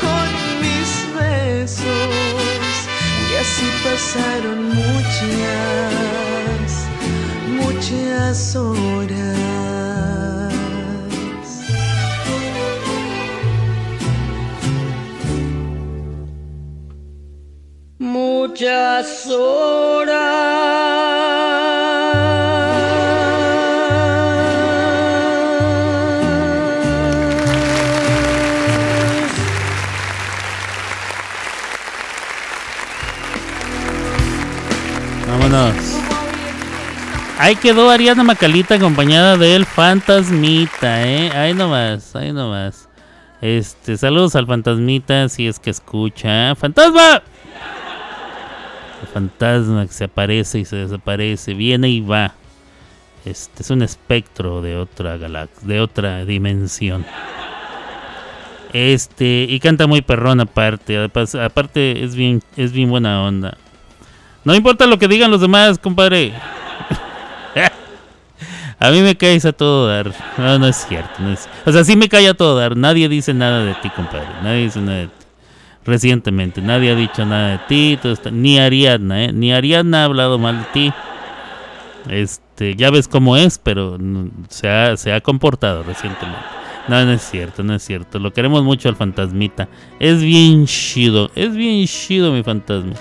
con mis besos y así pasaron muchas, muchas horas. Muchas horas. Vámonos. Ahí quedó Ariana Macalita acompañada del Fantasmita, ¿eh? Ahí nomás, ahí nomás. Este, saludos al Fantasmita si es que escucha. ¡Fantasma! Fantasma que se aparece y se desaparece, viene y va. Este es un espectro de otra galaxia, de otra dimensión. Este, y canta muy perrón aparte, aparte es bien, es bien buena onda. No importa lo que digan los demás, compadre. a mí me caes a todo dar. No, no es cierto. O sea, sí me cae a todo dar. Nadie dice nada de ti, compadre. Nadie dice nada de ti. Recientemente, nadie ha dicho nada de ti. está- Ni Ariadna, ¿eh? Ni Ariadna ha hablado mal de ti. Este, ya ves cómo es, pero se ha, se ha comportado recientemente. No, no es cierto, no es cierto. Lo queremos mucho al fantasmita. Es bien chido, es bien chido mi fantasma.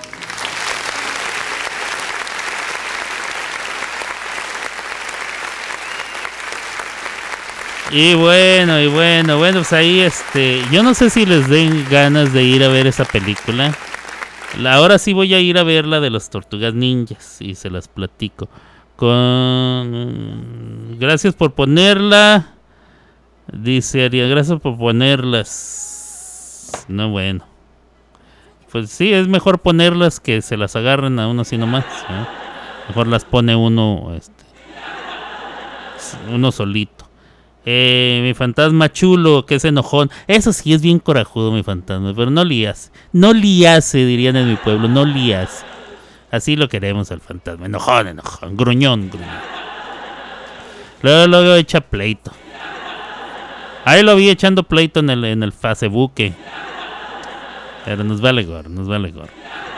Y bueno, y bueno, bueno, pues ahí este, yo no sé si les den ganas de ir a ver esa película. La- ahora sí voy a ir a ver la de las tortugas ninjas y se las platico. Con gracias por ponerla. Dice Ariel, gracias por ponerlas. No bueno. Pues sí, es mejor ponerlas que se las agarren a uno así nomás. Mejor las pone uno este, uno solito. Eh, mi fantasma chulo, que es enojón. Eso sí es bien corajudo, mi fantasma, pero no lías. No liase, dirían en mi pueblo, no lías. Así lo queremos al fantasma. Enojón, enojón, gruñón, gruñón. Luego, luego echa pleito. Ahí lo vi echando pleito en el, en el Facebook. Pero nos vale gorro, nos vale gorro.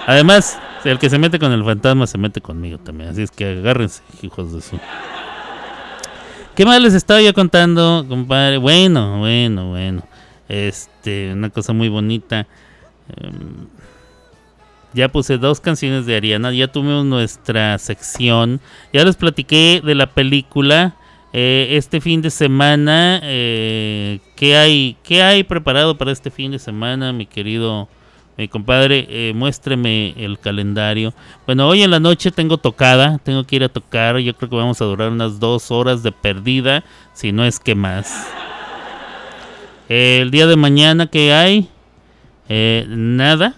Además, el que se mete con el fantasma se mete conmigo también. Así es que agárrense, hijos de su. ¿Qué más les estaba yo contando, compadre? Bueno, bueno, bueno. Este, una cosa muy bonita. Em, ya puse dos canciones de Ariana. Ya tuvimos nuestra sección. Ya les platiqué de la película. Eh, este fin de semana. eh, ¿qué, hay, ¿Qué hay preparado para este fin de semana, mi querido mi compadre? Eh, muéstreme el calendario. Bueno, hoy en la noche tengo tocada. Tengo que ir a tocar. Yo creo que vamos a durar unas dos horas de perdida. Si no es que más. El día de mañana, ¿qué hay? Eh, nada.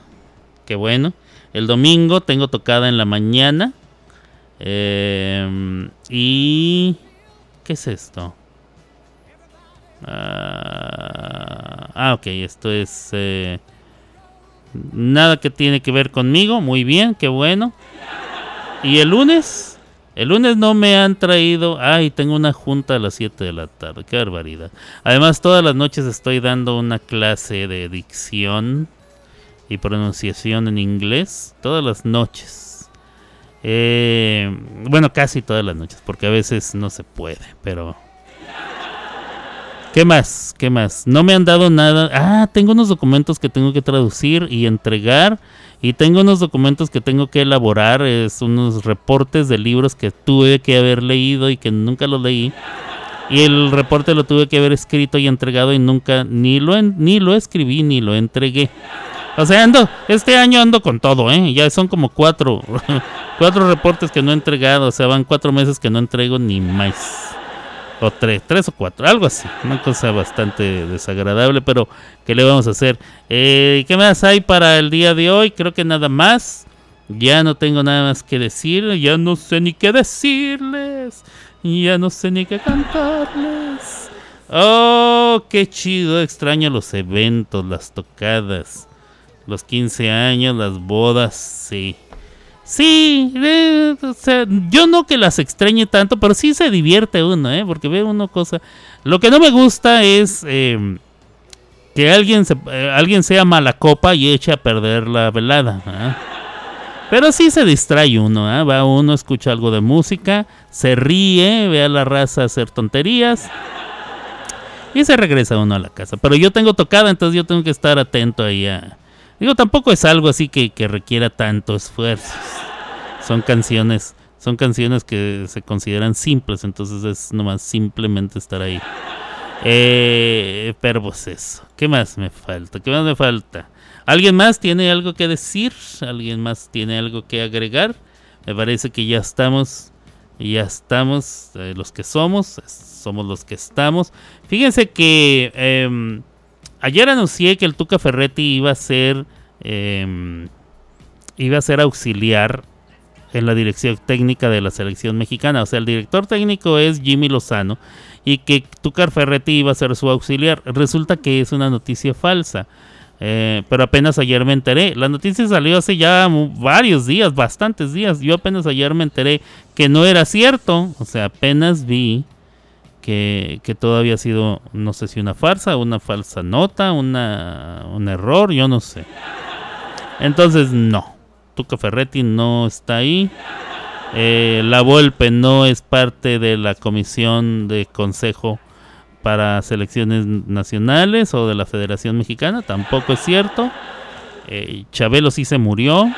Qué bueno. El domingo tengo tocada en la mañana. Eh, y... ¿Qué es esto? Ah, ah, ok, esto es... nada que tiene que ver conmigo. Muy bien, qué bueno. Y el lunes... El lunes no me han traído... Ay, tengo una junta a las 7 de la tarde. Qué barbaridad. Además, todas las noches estoy dando una clase de dicción y pronunciación en inglés. Todas las noches. Eh, bueno, casi todas las noches, porque a veces no se puede, pero... ¿Qué más? ¿Qué más? No me han dado nada. Ah, tengo unos documentos que tengo que traducir y entregar. Y tengo unos documentos que tengo que elaborar. Es unos reportes de libros que tuve que haber leído y que nunca los leí. Y el reporte lo tuve que haber escrito y entregado y nunca ni lo, ni lo escribí ni lo entregué. O sea, ando, este año ando con todo, ¿eh? Ya son como cuatro, cuatro reportes que no he entregado. O sea, van cuatro meses que no entrego ni más. O tres, tres o cuatro, algo así. Una cosa bastante desagradable, pero ¿qué le vamos a hacer? Eh, ¿Qué más hay para el día de hoy? Creo que nada más. Ya no tengo nada más que decir. Ya no sé ni qué decirles. Ya no sé ni qué cantarles. Oh, qué chido. Extraño los eventos, las tocadas. Los 15 años, las bodas, sí. Sí, eh, o sea, yo no que las extrañe tanto, pero sí se divierte uno, ¿eh? Porque ve uno cosa. Lo que no me gusta es eh, que alguien, se, eh, alguien sea mala copa y eche a perder la velada. ¿ah? Pero sí se distrae uno, ¿ah? va uno, escucha algo de música, se ríe, ve a la raza hacer tonterías y se regresa uno a la casa. Pero yo tengo tocada, entonces yo tengo que estar atento ahí a... Digo, tampoco es algo así que, que requiera tanto esfuerzo. Son canciones, son canciones que se consideran simples, entonces es nomás simplemente estar ahí. Eh, pero pues eso. ¿Qué más me falta? ¿Qué más me falta? ¿Alguien más tiene algo que decir? ¿Alguien más tiene algo que agregar? Me parece que ya estamos, ya estamos, eh, los que somos, somos los que estamos. Fíjense que em, ayer anuncié que el Tuca Ferretti iba a ser, em, iba a ser auxiliar en la dirección técnica de la selección mexicana. O sea, el director técnico es Jimmy Lozano y que Tucar Ferretti iba a ser su auxiliar. Resulta que es una noticia falsa. Eh, pero apenas ayer me enteré. La noticia salió hace ya varios días, bastantes días. Yo apenas ayer me enteré que no era cierto. O sea, apenas vi que, que todo había sido, no sé si una farsa, una falsa nota, una, un error, yo no sé. Entonces, no. Tuca Ferretti no está ahí. Eh, la Volpe no es parte de la comisión de consejo para selecciones nacionales o de la Federación Mexicana, tampoco es cierto. Eh, Chabelo sí se murió.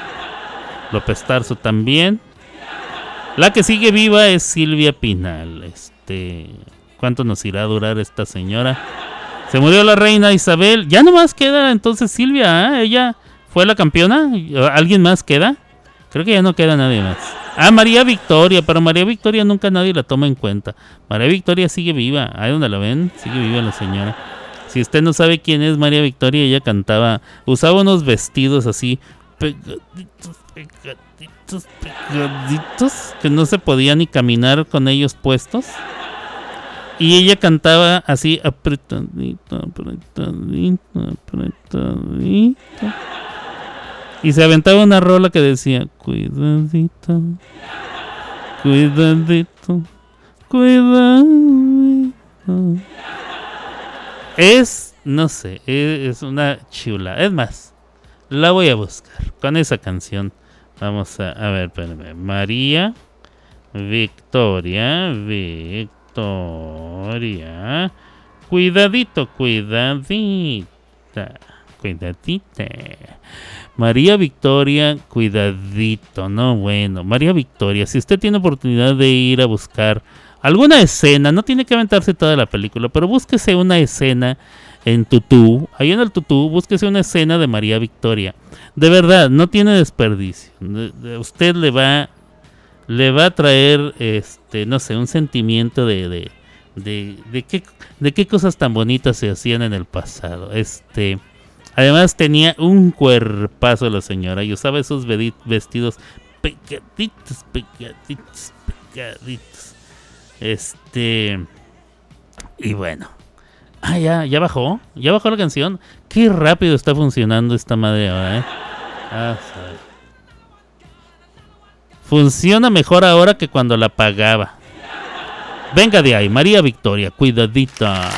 López Tarso también. La que sigue viva es Silvia Pinal. Este, ¿cuánto nos irá a durar esta señora? Se murió la reina Isabel. Ya nomás queda entonces Silvia, ¿ah? Ella fue la campeona. ¿Alguien más queda? Creo que ya no queda nadie más. Ah, María Victoria, pero María Victoria nunca nadie la toma en cuenta. María Victoria sigue viva. Ahí donde la ven, sigue viva la señora. Si usted no sabe quién es María Victoria, ella cantaba, usaba unos vestidos así, pegaditos, pegaditos, pegaditos, que no se podía ni caminar con ellos puestos. Y ella cantaba así, apretadito, apretadito, apretadito. Y se aventaba una rola que decía, cuidadito, cuidadito, cuidadito. Es, no sé, es una chula. Es más, la voy a buscar con esa canción. Vamos a, a ver, espérame. María Victoria, Victoria. Cuidadito, cuidadita, cuidadita. María Victoria, cuidadito, no bueno. María Victoria, si usted tiene oportunidad de ir a buscar alguna escena, no tiene que aventarse toda la película, pero búsquese una escena en Tutú, ahí en el Tutú, búsquese una escena de María Victoria. De verdad, no tiene desperdicio. De- de- Usted le va le va a traer este, no sé, un sentimiento de de, de, de qué de qué cosas tan bonitas se hacían en el pasado. Este Además tenía un cuerpazo la señora y usaba esos vestidos pegaditos, pegaditos, pegaditos. Este... Y bueno. Ah, ya, ya bajó. Ya bajó la canción. Qué rápido está funcionando esta madre ahora, ¿eh? Ah. Funciona mejor ahora que cuando la pagaba. Venga de ahí, María Victoria, cuidadita.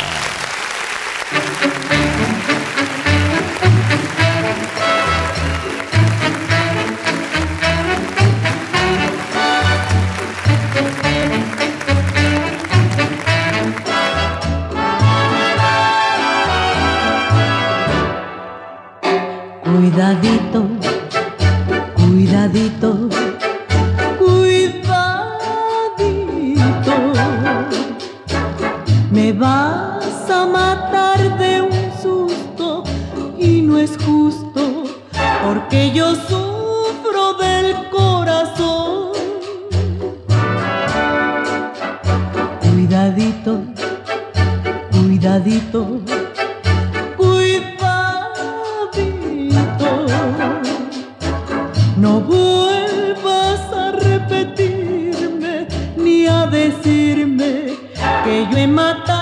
Cuidadito, cuidadito. Vas a matar de un susto y no es justo porque yo sufro del corazón. Cuidadito, cuidadito, cuidadito. No vuelvas a repetirme ni a decirme que yo he matado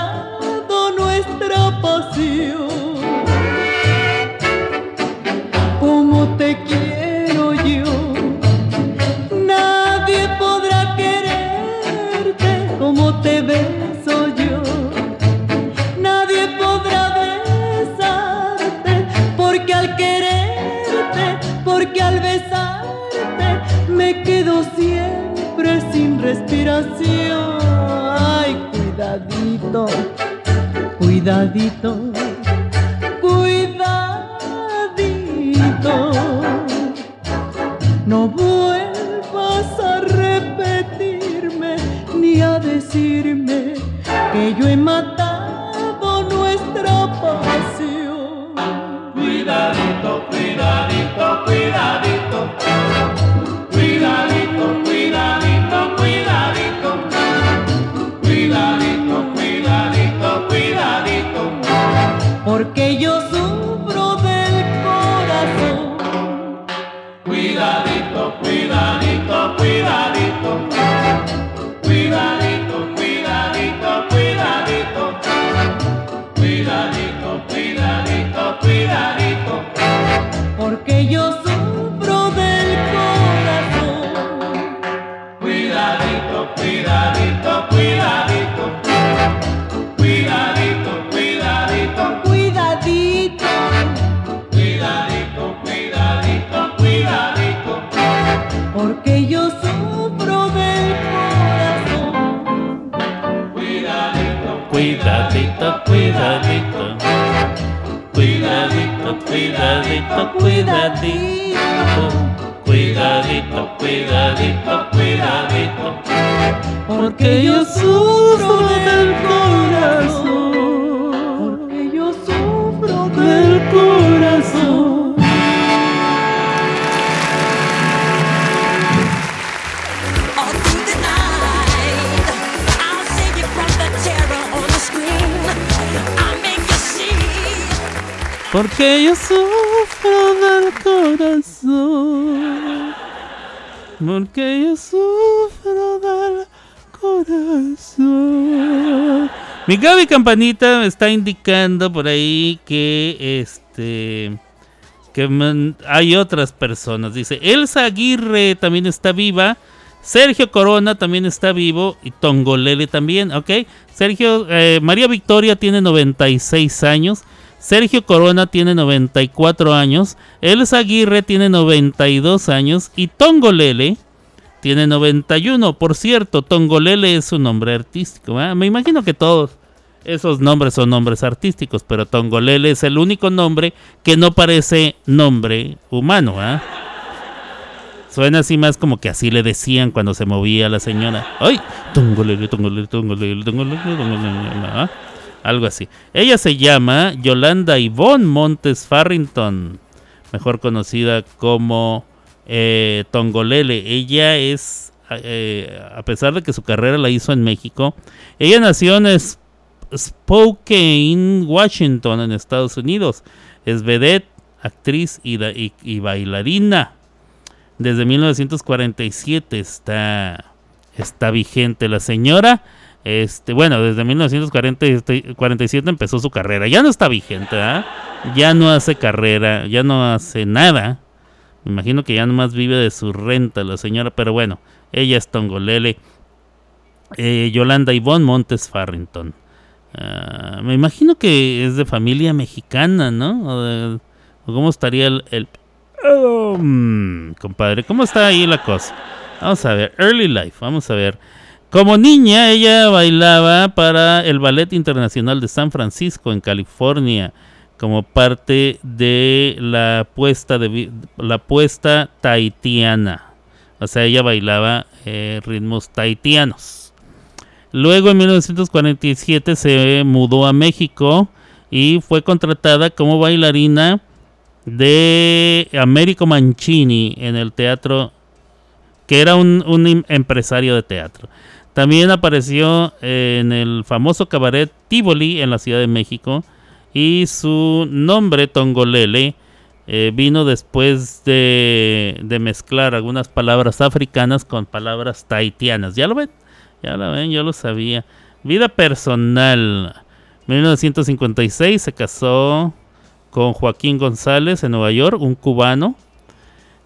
Como te quiero yo, nadie podrá quererte como te beso yo. Nadie podrá besarte porque al quererte, porque al besarte me quedo siempre sin respiración. Ay, cuidadito, cuidadito, cuidadito. No vuelvas a repetirme ni a decirme que yo he matado nuestra pasión. Cuidadito, cuidadito, cuidadito. Porque Mi Gaby Campanita me está indicando por ahí que este que hay otras personas. Dice Elsa Aguirre también está viva. Sergio Corona también está vivo y Tongolele también, ¿ok? Sergio, eh, María Victoria tiene 96 años. Sergio Corona tiene 94 años. Elsa Aguirre tiene 92 años. Y Tongolele tiene 91. Por cierto, Tongolele es un nombre artístico. Me imagino que todos esos nombres son nombres artísticos. Pero Tongolele es el único nombre que no parece nombre humano. ¿verdad? Suena así más como que así le decían cuando se movía la señora. ¡Ay! Tongolele, tongolele, tongolele, tongolele, tongolele, ¿ah? Algo así. Ella se llama Yolanda Ivonne Montes Farrington, mejor conocida como eh, Tongolele. Ella es, eh, a pesar de que su carrera la hizo en México, ella nació en Sp- Spokane, Washington, en Estados Unidos. Es vedette, actriz y, bailarina. Desde 1947 está, está vigente la señora. Este, bueno, desde 1947 empezó su carrera. Ya no está vigente, ¿ah? Ya no hace carrera, ya no hace nada. Me imagino que ya nomás vive de su renta la señora, pero bueno, ella es Tongolele. Eh, Yolanda Ivonne Montes Farrington. Ah, me imagino que es de familia mexicana, ¿no? ¿Cómo estaría el, mm, compadre, ¿cómo está ahí la cosa? Vamos a ver, Early Life, vamos a ver. Como niña, ella bailaba para el Ballet Internacional de San Francisco, en California, como parte de la puesta, de, la puesta tahitiana. O sea, ella bailaba eh, ritmos tahitianos. Luego, en 1947, se mudó a México y fue contratada como bailarina de Américo Mancini en el teatro, que era un, em- empresario de teatro. También apareció en el famoso cabaret Tivoli en la Ciudad de México y su nombre Tongolele eh, vino después de, de mezclar algunas palabras africanas con palabras tahitianas. ¿Ya lo ven? Ya lo ven, yo lo sabía. Vida personal. 1956 se casó con Joaquín González en Nueva York, un cubano,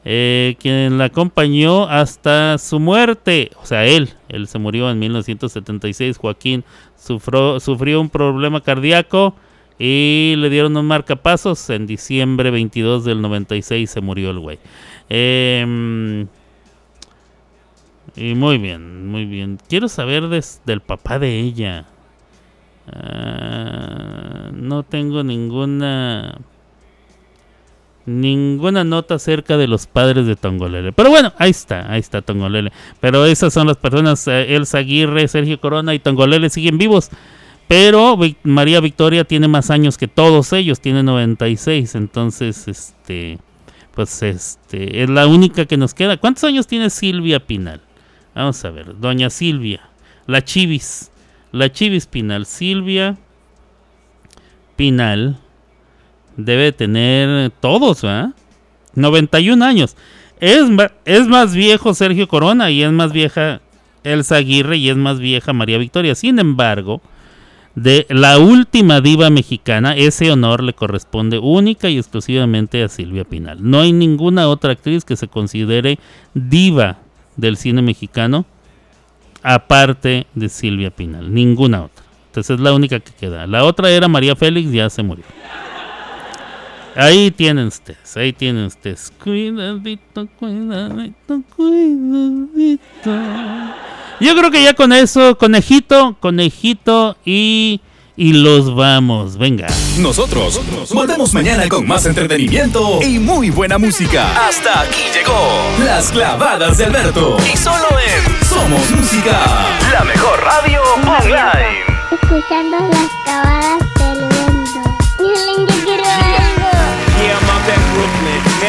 eh, quien la acompañó hasta su muerte. O sea, él, él se murió en 1976. Joaquín sufrió, sufrió un problema cardíaco y le dieron un marcapasos. En diciembre 22 del 96 se murió el güey. Em, y muy bien, muy bien. Quiero saber des- del papá de ella. Ah, no tengo ninguna ninguna nota acerca de los padres de Tongolele. Pero bueno, ahí está, ahí está Tongolele. Pero esas son las personas, eh, Elsa Aguirre, Sergio Corona y Tongolele siguen vivos. Pero María Victoria tiene más años que todos ellos, tiene 96. Entonces, este, pues este, es la única que nos queda. ¿Cuántos años tiene Silvia Pinal? Vamos a ver, doña Silvia, la Chivis, la Chivis Pinal, Silvia Pinal debe tener todos, ¿verdad? 91 años. Es, es más viejo Sergio Corona y es más vieja Elsa Aguirre y es más vieja María Victoria. Sin embargo, de la última diva mexicana, ese honor le corresponde única y exclusivamente a Silvia Pinal. No hay ninguna otra actriz que se considere diva del cine mexicano aparte de Silvia Pinal. Ninguna otra. Entonces es la única que queda. La otra era María Félix, ya se murió. Ahí tienen ustedes, ahí tienen ustedes. Cuidadito, cuidadito, cuidadito. Yo creo que ya con eso, conejito, conejito y y los vamos. Venga. Nosotros volvemos mañana con más entretenimiento y muy buena música. Hasta aquí llegó Las Clavadas de Alberto. Y solo en Somos Música, la mejor radio online. Escuchando las cavadas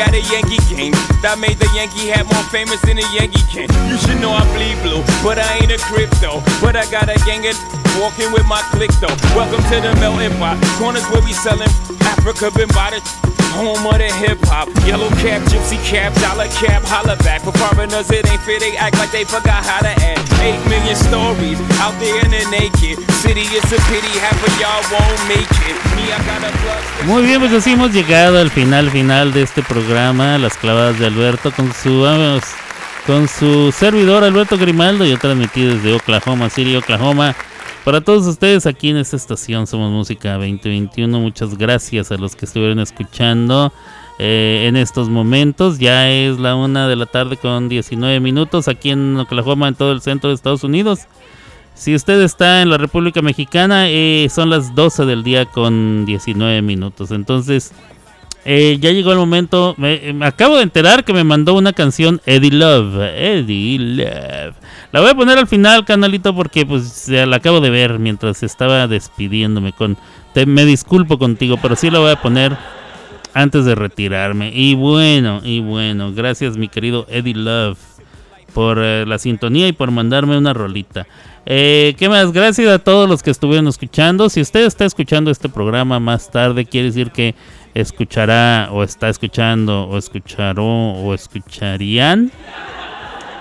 at a Yankee game. That made the Yankee hat more famous than a Yankee can. You should know I bleed blue, but I ain't a crypto. But I got a gang of walking with my click though. Welcome to the melting pot. Corners where we selling Africa been by the home of the hip hop. Yellow cap, gypsy cap, dollar cap, holla back. For foreigners, it ain't fair. They act like they forgot how to act. Eight million stories out there in the naked city. It's a pity half of y'all won't make it. Me, I got a. Muy bien, pues así hemos llegado al final final de este programa, Las clavadas de Alberto, con su con su servidor Alberto Grimaldo. Yo transmití desde Oklahoma City, Oklahoma. Para todos ustedes aquí en esta estación Somos Música 2021, muchas gracias a los que estuvieron escuchando eh, en estos momentos. Ya es la una de la tarde con 19 minutos aquí en Oklahoma, en todo el centro de Estados Unidos. Si usted está en la República Mexicana, eh, son las 12 del día con 19 minutos. Entonces, eh, ya llegó el momento. Me, me acabo de enterar que me mandó una canción Eddie Love. Eddie Love. La voy a poner al final, canalito, porque pues la acabo de ver mientras estaba despidiéndome. Con, me disculpo contigo, pero sí la voy a poner antes de retirarme. Y bueno, y bueno, gracias mi querido Eddie Love por eh, la sintonía y por mandarme una rolita. Eh, ¿Qué más? Gracias a todos los que estuvieron escuchando. Si usted está escuchando este programa más tarde, quiere decir que escuchará o está escuchando o escucharó o escucharían.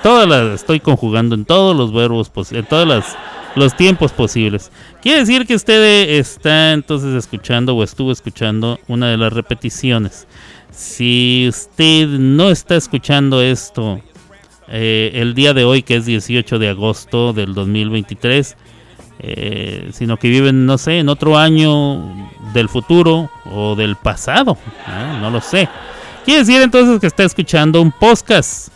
Todas las estoy conjugando en todos los verbos en todos los tiempos posibles. Quiere decir que usted está entonces escuchando o estuvo escuchando una de las repeticiones. Si usted no está escuchando esto eh, el día de hoy, que es 18 de agosto del 2023, eh, sino que viven, no sé, en otro año del futuro o del pasado, ¿no? Lo sé. Quiere decir entonces que está escuchando un podcast.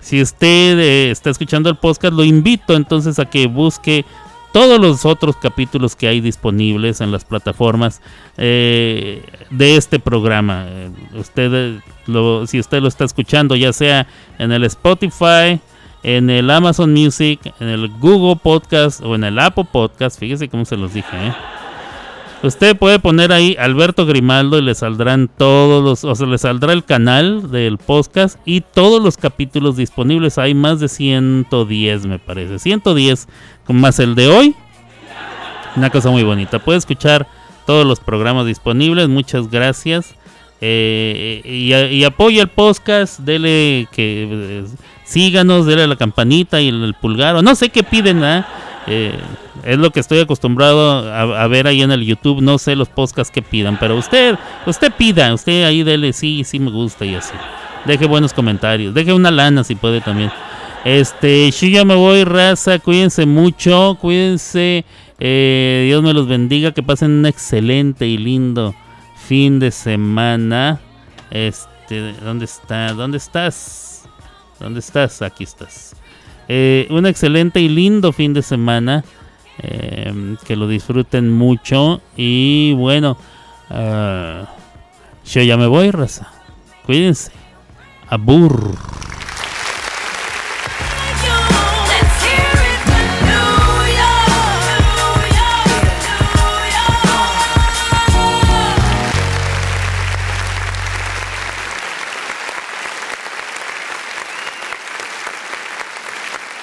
Si usted eh, está escuchando el podcast, lo invito entonces a que busque todos los otros capítulos que hay disponibles en las plataformas eh, de este programa. Usted, lo- si usted lo está escuchando, ya sea en el Spotify, en el Amazon Music, en el Google Podcast o en el Apple Podcast, fíjese cómo se los dije. ¿eh? Usted puede poner ahí Alberto Grimaldo y le saldrán todos los, o sea, le saldrá el canal del podcast y todos los capítulos disponibles. Hay más de 110, me parece. 110 con más el de hoy. Una cosa muy bonita. Puede escuchar todos los programas disponibles. Muchas gracias. Eh, y, y apoya el podcast. Dele que eh, síganos, dele a la campanita y el, pulgar. O no sé qué piden. Eh, es lo que estoy acostumbrado a, a ver ahí en el YouTube. No sé los podcasts que pidan, pero usted, usted pida, usted ahí dele sí, sí me gusta y así. Deje buenos comentarios, deje una lana si puede también. Este, yo ya me voy, raza. Cuídense mucho, cuídense. eh, Dios me los bendiga. Que pasen un excelente y lindo fin de semana. Este, ¿dónde está? ¿Dónde estás? ¿Dónde estás? Aquí estás. Eh, un excelente y lindo fin de semana. eh, que lo disfruten mucho. Y bueno, Ah, yo ya me voy, raza. Cuídense. Abur.